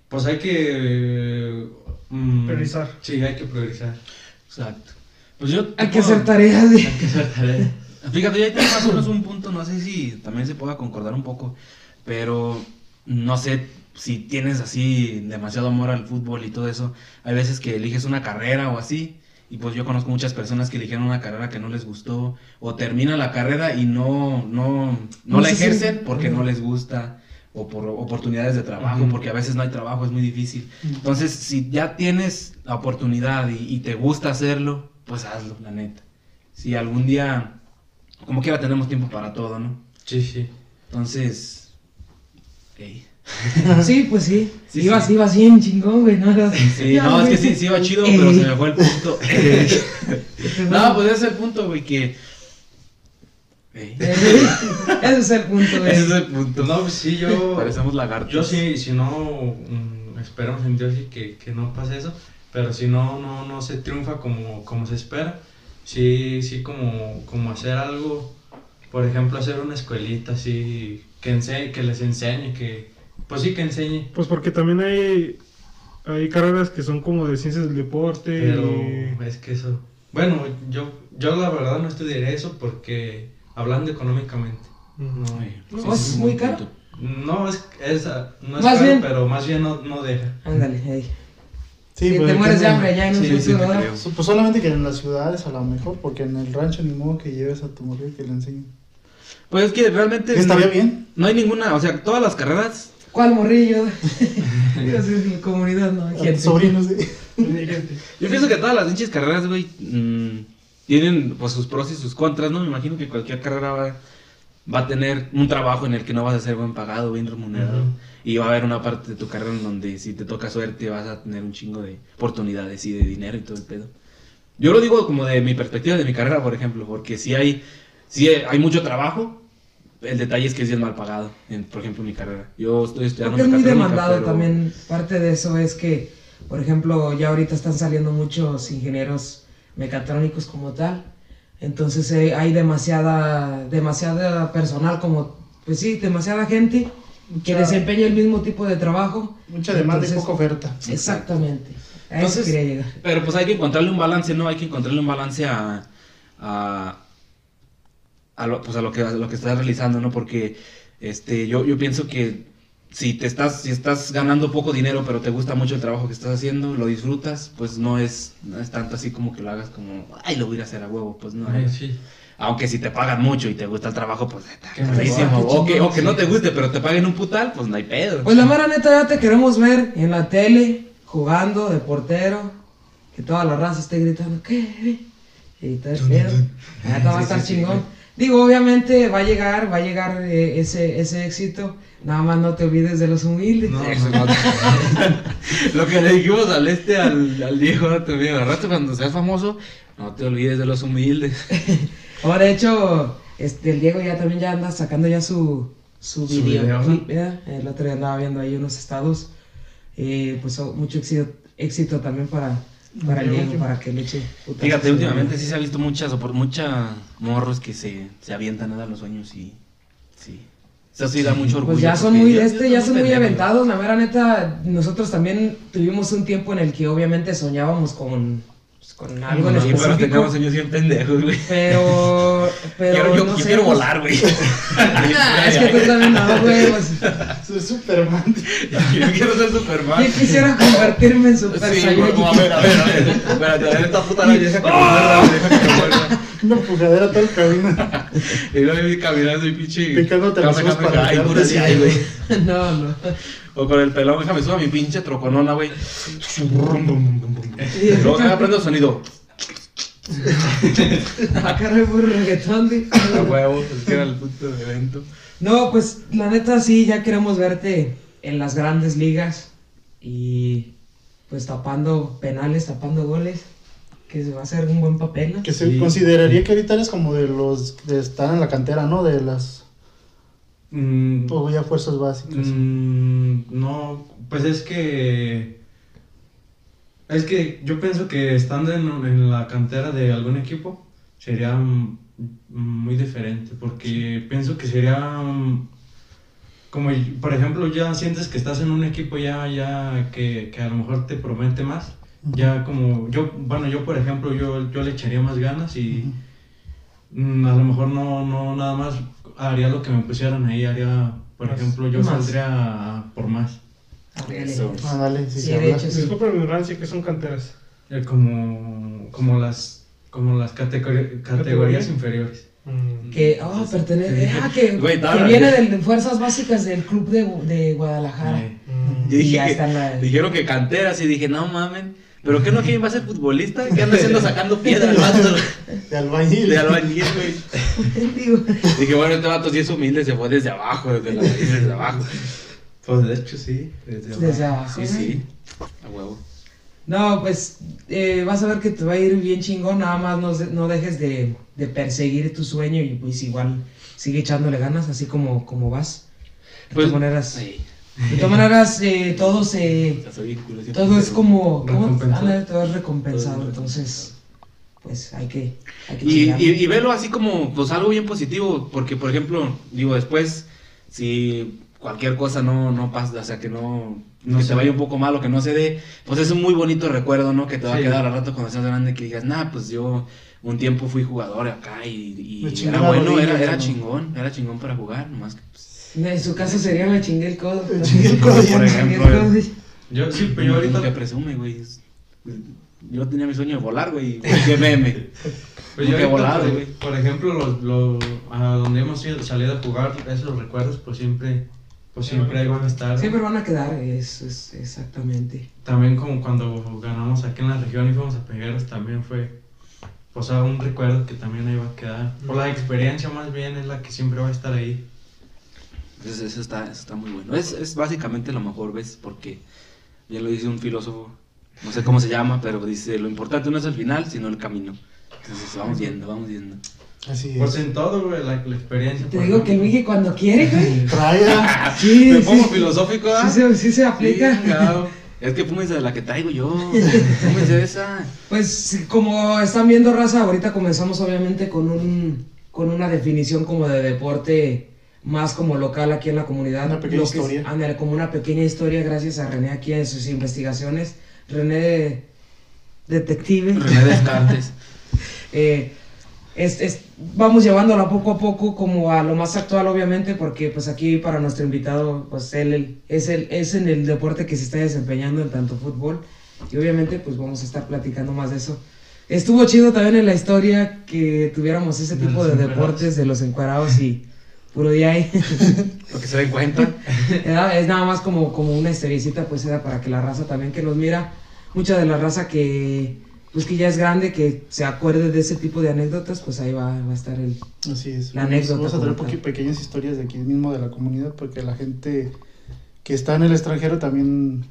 pues hay que... mm, Priorizar. Sí, hay que priorizar. Exacto. Pues yo... Hay que puedo- hacer tareas. de- Hay que hacer tarea. Fíjate, ya tengo más o menos un punto, no sé si también se pueda concordar un poco, pero no sé si tienes así demasiado amor al fútbol y todo eso. Hay veces que eliges una carrera o así, y pues yo conozco muchas personas que eligieron una carrera que no les gustó, o terminan la carrera y no, no, no, No la ejercen porque no les gusta, o por oportunidades de trabajo, porque a veces no hay trabajo, es muy difícil. Entonces, si ya tienes la oportunidad y, y te gusta hacerlo, pues hazlo, la neta. Si algún día, como quiera, tenemos tiempo para todo, ¿no? Sí, sí. Entonces, ey. Sí, pues sí. Sí, ibas, sí. ibas bien chingón, güey. No, Era- Sí, Ya, no, es que sí, sí iba chido, pero se me fue el punto. Este, no, pues ese es el punto, güey, que... Eh, Ese es el punto, güey. Ese es el punto. No, pues sí, yo... Parecemos lagartos. Yo sí, si no, mm, esperamos en Dios y que, que no pase eso, pero si no, no, no se triunfa como, como se espera, sí, sí como, como hacer algo, por ejemplo, hacer una escuelita así, que, ense que les enseñe, que, pues sí, que enseñe, Pues porque también hay, hay carreras que son como de ciencias del deporte. pero y- es que eso, bueno, yo, yo la verdad no estudiaré eso porque, hablando económicamente, no, No, sí, es muy caro. punto. no es, es, no es Más caro, bien- pero más bien no, no deja. Ándale, ey. Sí, Sí, pues, te mueres de hambre ya en un Sí, Pues solamente que en las ciudades a lo mejor, porque en el rancho ni modo que lleves a tu mujer que le enseñen. Pues es que realmente... Estaría no- bien. No hay ninguna, o sea, todas las carreras... ¿Cuál morrillo? Mi comunidad, no, A gente. tus sobrinos, sí. Yo pienso que todas las pinches carreras, güey, mm, tienen pues sus pros y sus contras, ¿no? Me imagino que cualquier carrera va, va a tener un trabajo en el que no vas a ser buen pagado, bien remunerado. Ujú. Y va a haber una parte de tu carrera en donde si te toca suerte vas a tener un chingo de oportunidades y de dinero y todo el pedo. Yo lo digo como de mi perspectiva de mi carrera, por ejemplo, porque si hay, si hay mucho trabajo, el detalle es que es bien mal pagado, en, por ejemplo, mi carrera. Yo estoy estudiando Porque es muy demandado pero- también. Parte de eso es que, por ejemplo, ya ahorita están saliendo muchos ingenieros mecatrónicos como tal. Entonces eh, hay demasiada, demasiada personal como, pues sí, demasiada gente que Mucha- desempeña el mismo tipo de trabajo. Mucha demanda y poca oferta. Exactamente. A Entonces, eso quería llegar. Pero pues hay que encontrarle un balance, ¿no? Hay que encontrarle un balance a, a, a lo, pues a lo que, a lo que estás realizando, ¿no? Porque este, yo, yo pienso que si te estás, si estás ganando poco dinero, pero te gusta mucho el trabajo que estás haciendo, lo disfrutas, pues no es, no es tanto así como que lo hagas como, ay, lo voy a hacer a huevo, pues no. Ay, sí. Aunque si te pagan mucho y te gusta el trabajo, pues está mejor. O que, o que no te guste, pero te paguen un putal, pues no hay pedo. Pues la mara neta ya te queremos ver en la tele, jugando de portero. que toda la raza esté gritando, ¿qué? Y todo el pedo. La neta va a estar chingón. Digo, obviamente va a llegar, va a llegar eh, ese, ese éxito. Nada más no te olvides de los humildes. Eso no. Lo que le dijimos al este, al, al Diego, no te olvides. Al rato cuando seas famoso, no te olvides de los humildes. Ahora, de hecho, este, el Diego ya también ya anda sacando ya su, su, Su video. El otro día andaba viendo ahí unos estados. Eh, pues oh, mucho éxito, éxito también para, para Diego, para que le eche. Fíjate, últimamente sí se ha visto muchas, o por muchas morros que se, se avientan a dar los sueños y sí. Eso sí da mucho orgullo. Pues ya son muy este, ya son muy aventados, la mera neta, nosotros también tuvimos un tiempo en el que obviamente soñábamos con, pues, con algo en Sí, pero específico, teníamos sueños bien pendejos, güey. pero, pero Quiero- yo, no yo sé, quiero pues, volar, güey. nah, es que tú también no, güey, pues, Soy Superman. yo quiero ser Superman. yo quisiera convertirme en Super Sí, Saiyajin. como, a ver, a ver, a ver. Espérate, a ver, esta puta la deja que me muerda, deja que me muerda. Una empujadera todo el camino. Y luego ahí caminando y pinche. Picándote Came, ojos para ay, pura así, sí, güey. No, no. O con el pelón, déjame suba mi pinche troconona, güey. Luego prendo el sonido. Acá no hay reggaetón, di. A huevo, pues que era el puto evento. No, pues la neta sí, ya queremos verte en las grandes ligas y pues tapando penales, tapando goles, que se va a hacer un buen papel, ¿no? Que se Sí. consideraría que ahorita eres como de los que están en la cantera, ¿no? De las. Mm, O ya fuerzas básicas. Mm, no, pues es que. Es que yo pienso que estando en, en la cantera de algún equipo sería muy diferente, porque pienso que sería. mm, Como, por ejemplo, ya sientes que estás en un equipo ya, ya que, que a lo mejor te promete más. Ya como, yo, bueno, yo por ejemplo, yo, yo le echaría más ganas y mm, a lo mejor no, no nada más haría lo que me pusieran ahí, haría, por Más. ejemplo, yo Más. saldría por más. Eso. Ah, dale, sí, Sí, se de habla. hecho, sí. Disculpa mi ignorancia, que son canteras. Eh, como, como las, como las categori- categorías inferiores. Mm. Que, oh, pertenece, ah, que, Güey, que viene de, fuerzas básicas del club de, de Guadalajara. Eh, Mm. Yo Y dije ya que, Dijeron que canteras y dije, no mamen. ¿Pero qué no que iba a ser futbolista? ¿Qué anda haciendo sacando piedra el vato? De albañil. De albañil, güey. Digo, Dije, bueno, este vato sí es humilde, se fue desde abajo, desde la raíz, desde abajo. Pues de hecho sí. Desde Desde abajo. abajo. Sí, sí. A huevo. No, pues eh, vas a ver que te va a ir bien chingón, nada más no, no dejes de, de perseguir tu sueño y pues igual sigue echándole ganas, así como, como vas. De Pues, todas maneras, Sí. De todas maneras eh, todo se, Ya soy bien culo, sí. todo es como. Ándale, todo es recompensado, entonces, pues hay que, hay que Y, y, y velo así como, pues algo bien positivo, porque por ejemplo, digo, después, si cualquier cosa no, no pasa, o sea, que no, No que se te vaya un poco mal o que no se dé, pues es un muy bonito recuerdo, ¿no? Que te va a quedar al rato cuando seas grande, que digas, nah, pues yo un tiempo fui jugador acá y, era bueno, rodilla, era, era chingón, era chingón para jugar, nomás que, pues, En su caso sería me chingué el codo. Me chingué el codo, por ejemplo, codo. Yo sí, pero yo ahorita. presume, güey. Yo tenía mi sueño de volar, güey, qué meme. Pues yo ahorita, por, güey. por ejemplo, los, los- a donde hemos ido, salido a jugar, esos recuerdos, pues siempre, pues siempre ahí van a estar. Siempre van a quedar, eso es exactamente. También como cuando ganamos aquí en la región y fuimos a Pegueros, también fue, pues ah, un recuerdo que también ahí va a quedar. Por la experiencia más bien es la que siempre va a estar ahí. Eso, eso está, eso está muy bueno. Es, es básicamente lo mejor, ¿ves? Porque ya lo dice un filósofo, no sé cómo se llama, pero dice, lo importante no es el final, sino el camino. Entonces vamos viendo, vamos viendo. Así Pues es. en todo, güey, la, la experiencia. Te digo que. Miguel cuando quiere, güey. Traiga. Sí, Me sí. pongo filosófico, Sí ¿ah? se, sí se aplica. Chingado. Es que fúmense de la que traigo yo. Fúmense de esa. Pues como están viendo raza, ahorita comenzamos obviamente con un con una definición como de deporte más como local aquí en la comunidad. Una pequeña Lo que es- historia. ándale, como una pequeña historia gracias a René aquí en sus investigaciones. René detective. René Descartes. Eh, es, es- vamos llevándola poco a poco como a lo más actual obviamente porque pues aquí para nuestro invitado pues él, él es, el, es en el deporte que se está desempeñando en tanto fútbol y obviamente pues vamos a estar platicando más de eso. Estuvo chido también en la historia que tuviéramos ese De tipo de deportes de los encuerados y puro día ahí. Para que se den cuenta. Es nada más como, como una historiecita, pues era para que la raza también que nos mira, mucha de la raza que pues que ya es grande, que se acuerde de ese tipo de anécdotas, pues ahí va, va a estar el... Así es. La anécdota Vamos a traer pequeñas historias de aquí mismo de la comunidad, porque la gente que está en el extranjero también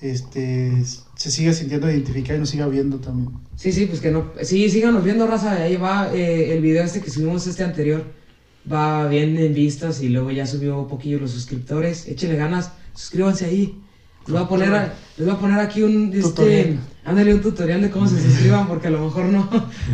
este, se sigue sintiendo identificada y nos siga viendo también. Sí, sí, pues que no... Sí, síganos viendo, raza, ahí va eh, el video este que subimos este anterior, va bien en vistas y luego ya subió un poquillo los suscriptores, échenle ganas, suscríbanse ahí. Les voy a poner, a- les voy a poner aquí un, este, Tutorial. ándale un tutorial de cómo se suscriban, porque a lo mejor no,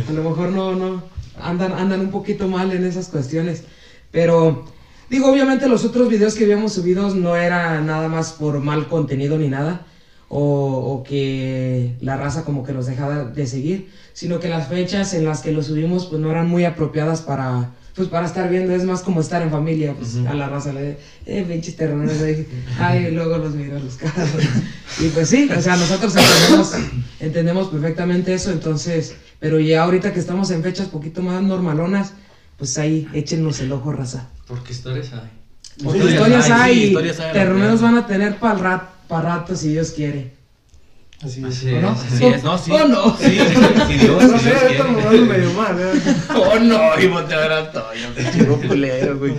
a lo mejor no, no, andan, andan un poquito mal en esas cuestiones. Pero, digo, obviamente los otros videos que habíamos subido no era nada más por mal contenido ni nada, o, o que la raza como que los dejaba de seguir, sino que las fechas en las que los subimos pues no eran muy apropiadas para, pues para estar viendo, es más como estar en familia, pues a la raza le, eh, pinches terrones ahí, ay, luego los miro a los carros. Y pues sí, o sea, nosotros entendemos, entendemos perfectamente eso, entonces, pero ya ahorita que estamos en fechas poquito más normalonas, pues ahí échenos el ojo, raza. Porque historias hay. Porque Historias historias hay, hay, sí, y historias hay, terroneros la van a tener para rat, pa rato si Dios quiere. Así es. Así ¿O no? es. Así es, no, sí. ¿O no? Sí, sí, Dios, No sé, ahorita me veo medio mal, ¿eh? Oh, no, y voltea a ver a Toño, pinche culero, güey.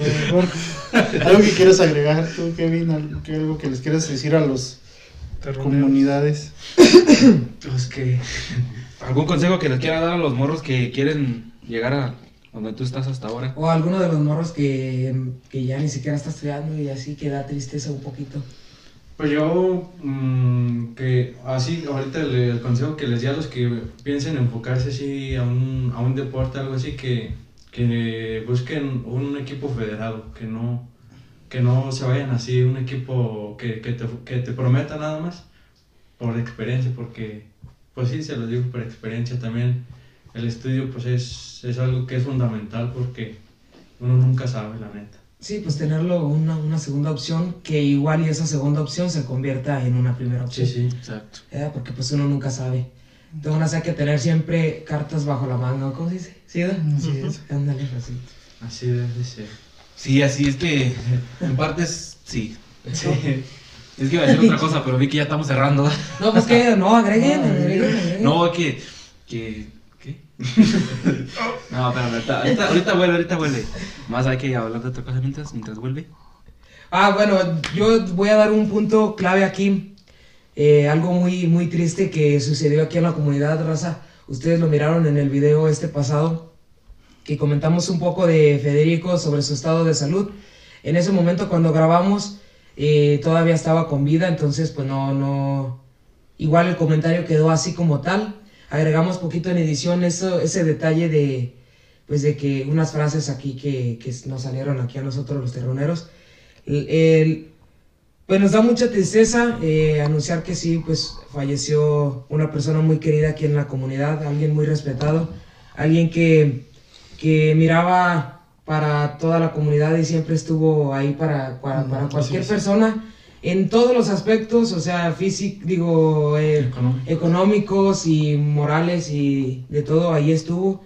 Algo que quieras agregar tú, Kevin, algo que, algo que les quieras decir a las Terroneros. comunidades. Pues que. ¿Algún consejo que les quiera dar a los morros que quieren llegar a donde tú estás hasta ahora? O alguno de los morros que, que ya ni siquiera está estudiando y así que da tristeza un poquito. Pues yo, mm, que así, ahorita el, el consejo que les di a los que piensen enfocarse así a un, a un deporte, algo así, que, que busquen un equipo federado, que no, que no se vayan así, un equipo que, que, te, que te prometa nada más por experiencia, porque, pues sí, se los digo por experiencia también, el estudio pues es, es algo que es fundamental porque uno nunca sabe, la neta. Sí, pues tenerlo una, una segunda opción, que igual y esa segunda opción se convierta en una primera Sí, opción. sí. Exacto. Eh, Porque pues uno nunca sabe. Entonces hay que tener siempre cartas bajo la manga, ¿o ¿cómo se dice? ¿Sí, da? Así es. Ándale, así. Así debe ser. Sí, así es que. En partes, sí. Sí. Es que iba a decir otra cosa, pero vi que ya estamos cerrando. No, pues que, no, agreguen, agreguen, agreguen. No, que. que. no, pero ahorita, vuelve, ahorita vuelve. Más hay que hablar de otra cosa mientras, mientras vuelve. Ah, bueno, yo voy a dar un punto clave aquí. Eh, algo muy, muy triste que sucedió aquí en la comunidad, raza. Ustedes lo miraron en el video este pasado, que comentamos un poco de Federico sobre su estado de salud. En ese momento cuando grabamos, eh, todavía estaba con vida, entonces pues no, no... Igual el comentario quedó así como tal. Agregamos poquito en edición eso, ese detalle de, pues de que unas frases aquí que, que nos salieron aquí a nosotros los terroneros. El- el- pues nos da mucha tristeza eh, anunciar que sí, pues falleció una persona muy querida aquí en la comunidad, alguien muy respetado, alguien que, que miraba para toda la comunidad y siempre estuvo ahí para, para, para Mm, cualquier persona en todos los aspectos, o sea, físico, digo, eh, Económico. económicos y morales y de todo, ahí estuvo.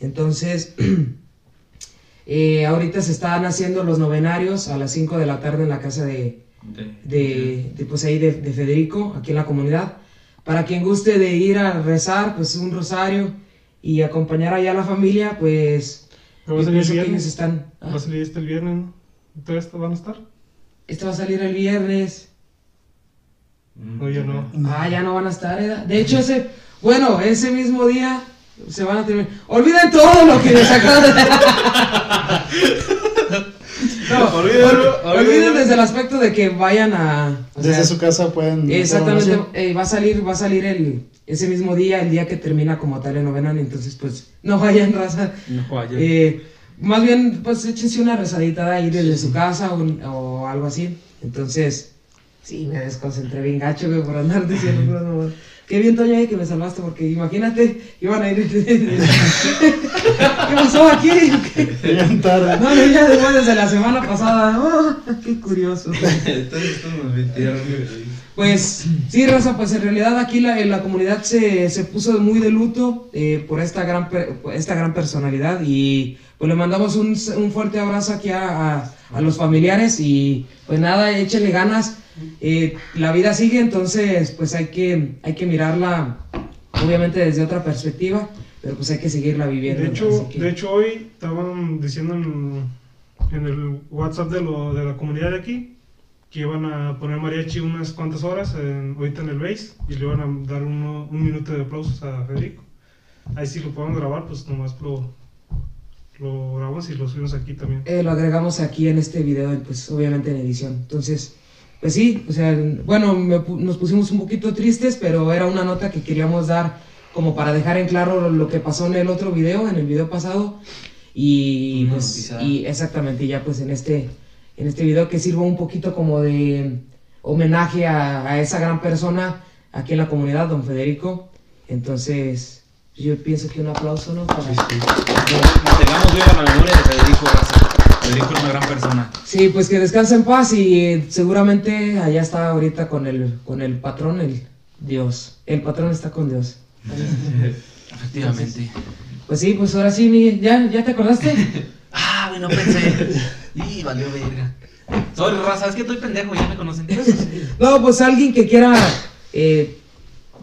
Entonces, eh, ahorita se están haciendo los novenarios a las 5 de la tarde en la casa de, De, de, de, pues ahí de, de Federico, aquí en la comunidad. Para quien guste de ir a rezar, pues un rosario y acompañar allá a la familia, pues ¿Va a salir el viernes? están... ah, ¿Va a salir este el viernes? ¿Todo esto van a estar? Este va a salir el viernes. No, yo no. Ah, ya no van a estar, ¿eh? De hecho, ese, bueno, ese mismo día se van a terminar. Olviden todo lo que les acabo de No, Olvídenlo, olviden desde el aspecto de que vayan a. o Desde sea, su casa pueden. Exactamente, eh, va a salir, va a salir el, ese mismo día, el día que termina como tal el novena, entonces pues no vayan raza. No vaya. Eh, más bien, pues échense una rezadita de ahí desde su casa o, o algo así. Entonces, sí, me desconcentré bien gacho, güey, por andar diciendo puras mamadas. Qué bien, Toño, eh, que me salvaste, porque imagínate, iban a ir. ¿Qué pasó aquí? Llegan tarde. No, no, ya después desde la semana pasada. Oh, qué curioso. Entonces esto nos mintieron, güey. Pues sí, Rosa, pues en realidad aquí la, en la comunidad se, se puso muy de luto eh, por esta gran, esta gran personalidad y pues le mandamos un, un fuerte abrazo aquí a, a- a los familiares y pues nada, échenle ganas. Eh, la vida sigue, entonces pues hay que, hay que mirarla obviamente desde otra perspectiva, pero pues hay que seguirla viviendo. De hecho, que- de hecho hoy estaban diciendo en, en el WhatsApp de, lo, de la comunidad de aquí que iban a poner mariachi unas cuantas horas en- ahorita en el base y le iban a dar uno- un minuto de aplausos a Federico. Ahí sí lo podemos grabar, pues nomás lo, lo grabamos y lo subimos aquí también. eh, lo agregamos aquí en este video, pues obviamente en edición. Entonces, pues sí, o sea, bueno, me nos pusimos un poquito tristes, pero era una nota que queríamos dar como para dejar en claro lo que pasó en el otro video, en el video pasado. Y Una pues, y exactamente, ya pues en este, en este video que sirva un poquito como de homenaje a, a esa gran persona aquí en la comunidad, don Federico. Entonces, yo pienso que un aplauso, ¿no? Para- Mantengamos viva la memoria de Federico Raza. Federico es una gran persona. Sí, pues que descanse en paz y eh, seguramente allá está ahorita con el, con el patrón, el Dios. El patrón está con Dios. Efectivamente. Pues sí, pues ahora sí, Miguel, ¿ya, ya te acordaste? Güey, no pensé. Y valió verga. Sorry, raza, es que estoy pendejo, ya me conocen. No, pues alguien que quiera eh,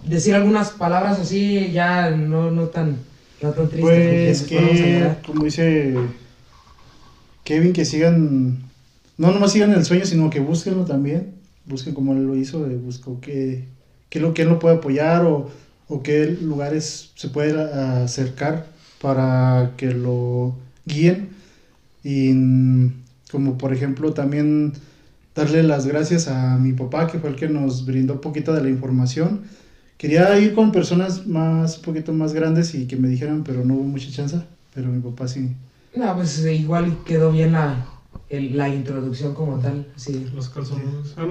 decir algunas palabras así, ya no, no tan, no tan tristes. Pues que, como dice Kevin, que sigan, no nomás sigan el sueño, sino que búsquenlo también. Busquen como él lo hizo, eh, buscó que, que lo que él lo puede apoyar o, o qué lugares se puede acercar para que lo guíen. Y mm, como por ejemplo también darle las gracias a mi papá, que fue el que nos brindó un poquito de la información. Quería ir con personas más, un poquito más grandes y que me dijeran, pero no hubo mucha chance. Pero mi papá sí. No, pues eh, igual quedó bien la, el- la introducción como tal. Sí. Los calzones. Ah,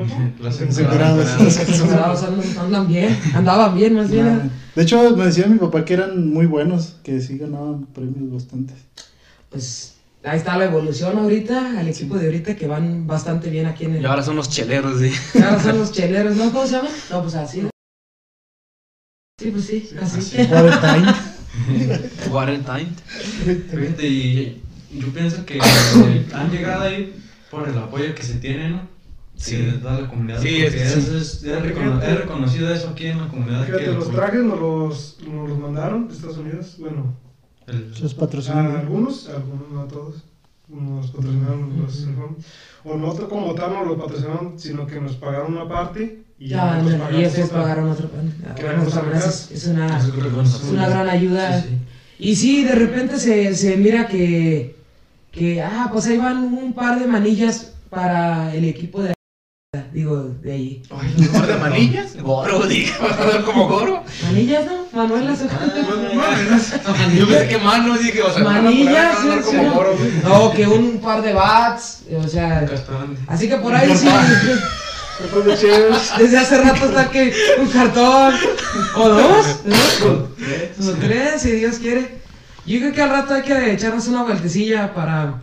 Encerrados. Los soldados andan, andan bien, andaban bien más bien. Nada. De hecho, me decía mi papá que eran muy buenos, que sí ganaban premios bastantes. Pues ahí está la evolución ahorita, al equipo de ahorita que van bastante bien aquí en el... Y ahora son los cheleros, sí. Ahora son los cheleros, ¿no? ¿Cómo se llama? No, pues así. Sí, pues sí, así. Quarantine. Fíjate, y yo pienso que eh, han llegado ahí por el apoyo que se tiene, ¿no? Sí. Que les da la comunidad. Sí, es- es, es, es recono- es reconocido eso aquí en la comunidad. Fíjate, que los trajes nos los, nos los mandaron de Estados Unidos. Bueno, el- Sus a patrocinadores. algunos, algunos, no a todos. Nos patrocinaron los. O nosotros como tal no lo patrocinaron, sino que nos pagaron una parte y Ya, ustedes otra. pagaron otro pan. Ah, Que Bueno, vamos a pues, es, es una, es una gran ayuda. Sí, sí. Y sí, de repente se, se mira que, que, ah, pues ahí van un par de manillas para el equipo de... Digo, de ahí. Ay, ¿un par de manillas? Goro, dije. ¿Vas a dar como goro? Manillas, ¿no? Manuelas. Yo pensé que mano, dije, o sea, Manillas, sí, como. No, que un par de bats, o sea... Así que por ahí sí... Desde hace rato está que un cartón o dos, ¿no? O tres, si Dios quiere. Yo creo que al rato hay que echarnos una vueltecilla para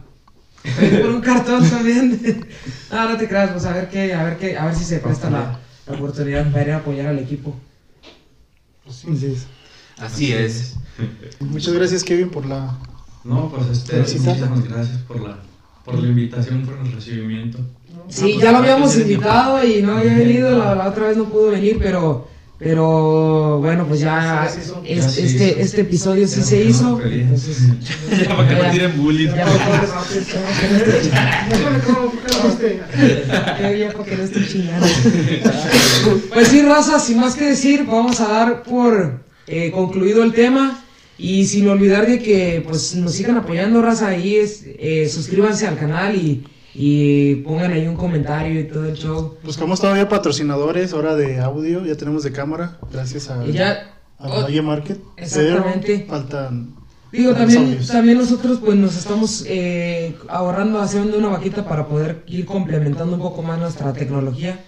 ir por un cartón también. No, no te creas, pues a ver qué, a ver qué, a ver si se presta la, la oportunidad para ir a apoyar al equipo. Así es. Así es. Muchas gracias, Kevin, por la. No, pues este, Felicita. muchísimas gracias por la, por la invitación, por el recibimiento. Sí, ya lo habíamos invitado y no había venido, la, la otra vez no pudo venir, pero, pero bueno, pues ya es- este, este episodio sí se hizo. Entonces, Ya para que me tiren bullying. ya. Pues sí, raza, sin más que decir, vamos a dar por eh, concluido el tema. Y sin olvidar de que pues nos sigan apoyando, raza, ahí es, eh, suscríbanse al canal y, y pongan ahí un comentario y todo el show. Buscamos todavía patrocinadores, ahora de audio, ya tenemos de cámara, gracias a, Y ya, a oh, Valle Market. Exactamente. Pero faltan. Digo, también, también nosotros pues nos estamos eh, ahorrando, haciendo una vaquita para poder ir complementando un poco más nuestra tecnología.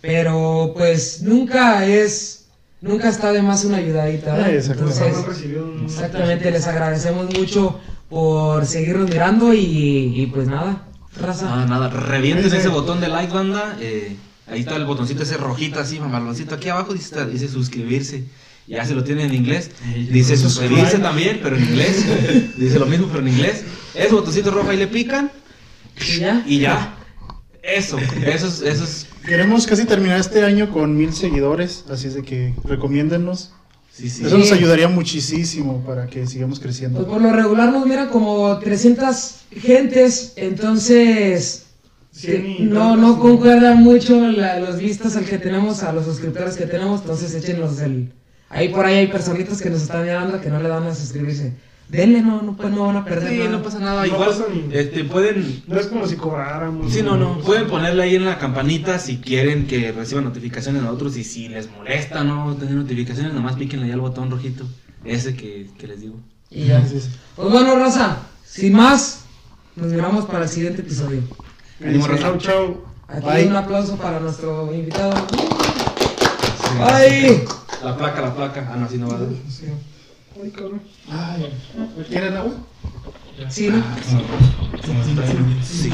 Pero pues nunca es, nunca está de más una ayudadita. ¿verdad? Eh, exactamente. Entonces, exactamente, les agradecemos mucho por seguirnos mirando y, y, pues nada, raza. Nada, nada, revienten ese botón de like, banda. eh, ahí está el botoncito ese rojito así, mamaloncito. Aquí abajo dice, dice suscribirse. Ya se lo tienen en inglés. Dice suscribirse también, pero en inglés. Dice lo mismo, pero en inglés. Ese botoncito rojo ahí le pican Y ya. y ya. Eso, eso es, eso es. Queremos casi terminar este año con mil seguidores, así es de que recomiéndennos. Sí, sí. Eso nos ayudaría muchísimo para que sigamos Pues creciendo. por lo regular nos miran como 300 gentes, entonces y no, no concuerdan mucho la- los vistas al que tenemos, a los suscriptores que tenemos, entonces échenlos del... Ahí por ahí hay personitas que nos están mirando que no le dan a suscribirse. Denle, no, no, pues no van a perder Sí, nada. no pasa nada. No Igual, este, pueden No es como si cobráramos. Sí, no, no. Pueden ponerle ahí en la campanita si quieren que reciban notificaciones de nosotros y si les molesta no tener notificaciones, nomás píquenle ahí al botón rojito. Ese que, que les digo. Y ya. Sí, sí. Pues bueno, Raza, sin más, nos miramos para el siguiente episodio. Ánimo, raza. Chau, chau. Aquí Bye. un aplauso para nuestro invitado. ¡Ay! La placa, la placa. Ah, no, así no va a dar. Sí. Ay, cabrón. Ay, ¿Quieren agua? Sí, ¿no? Sí.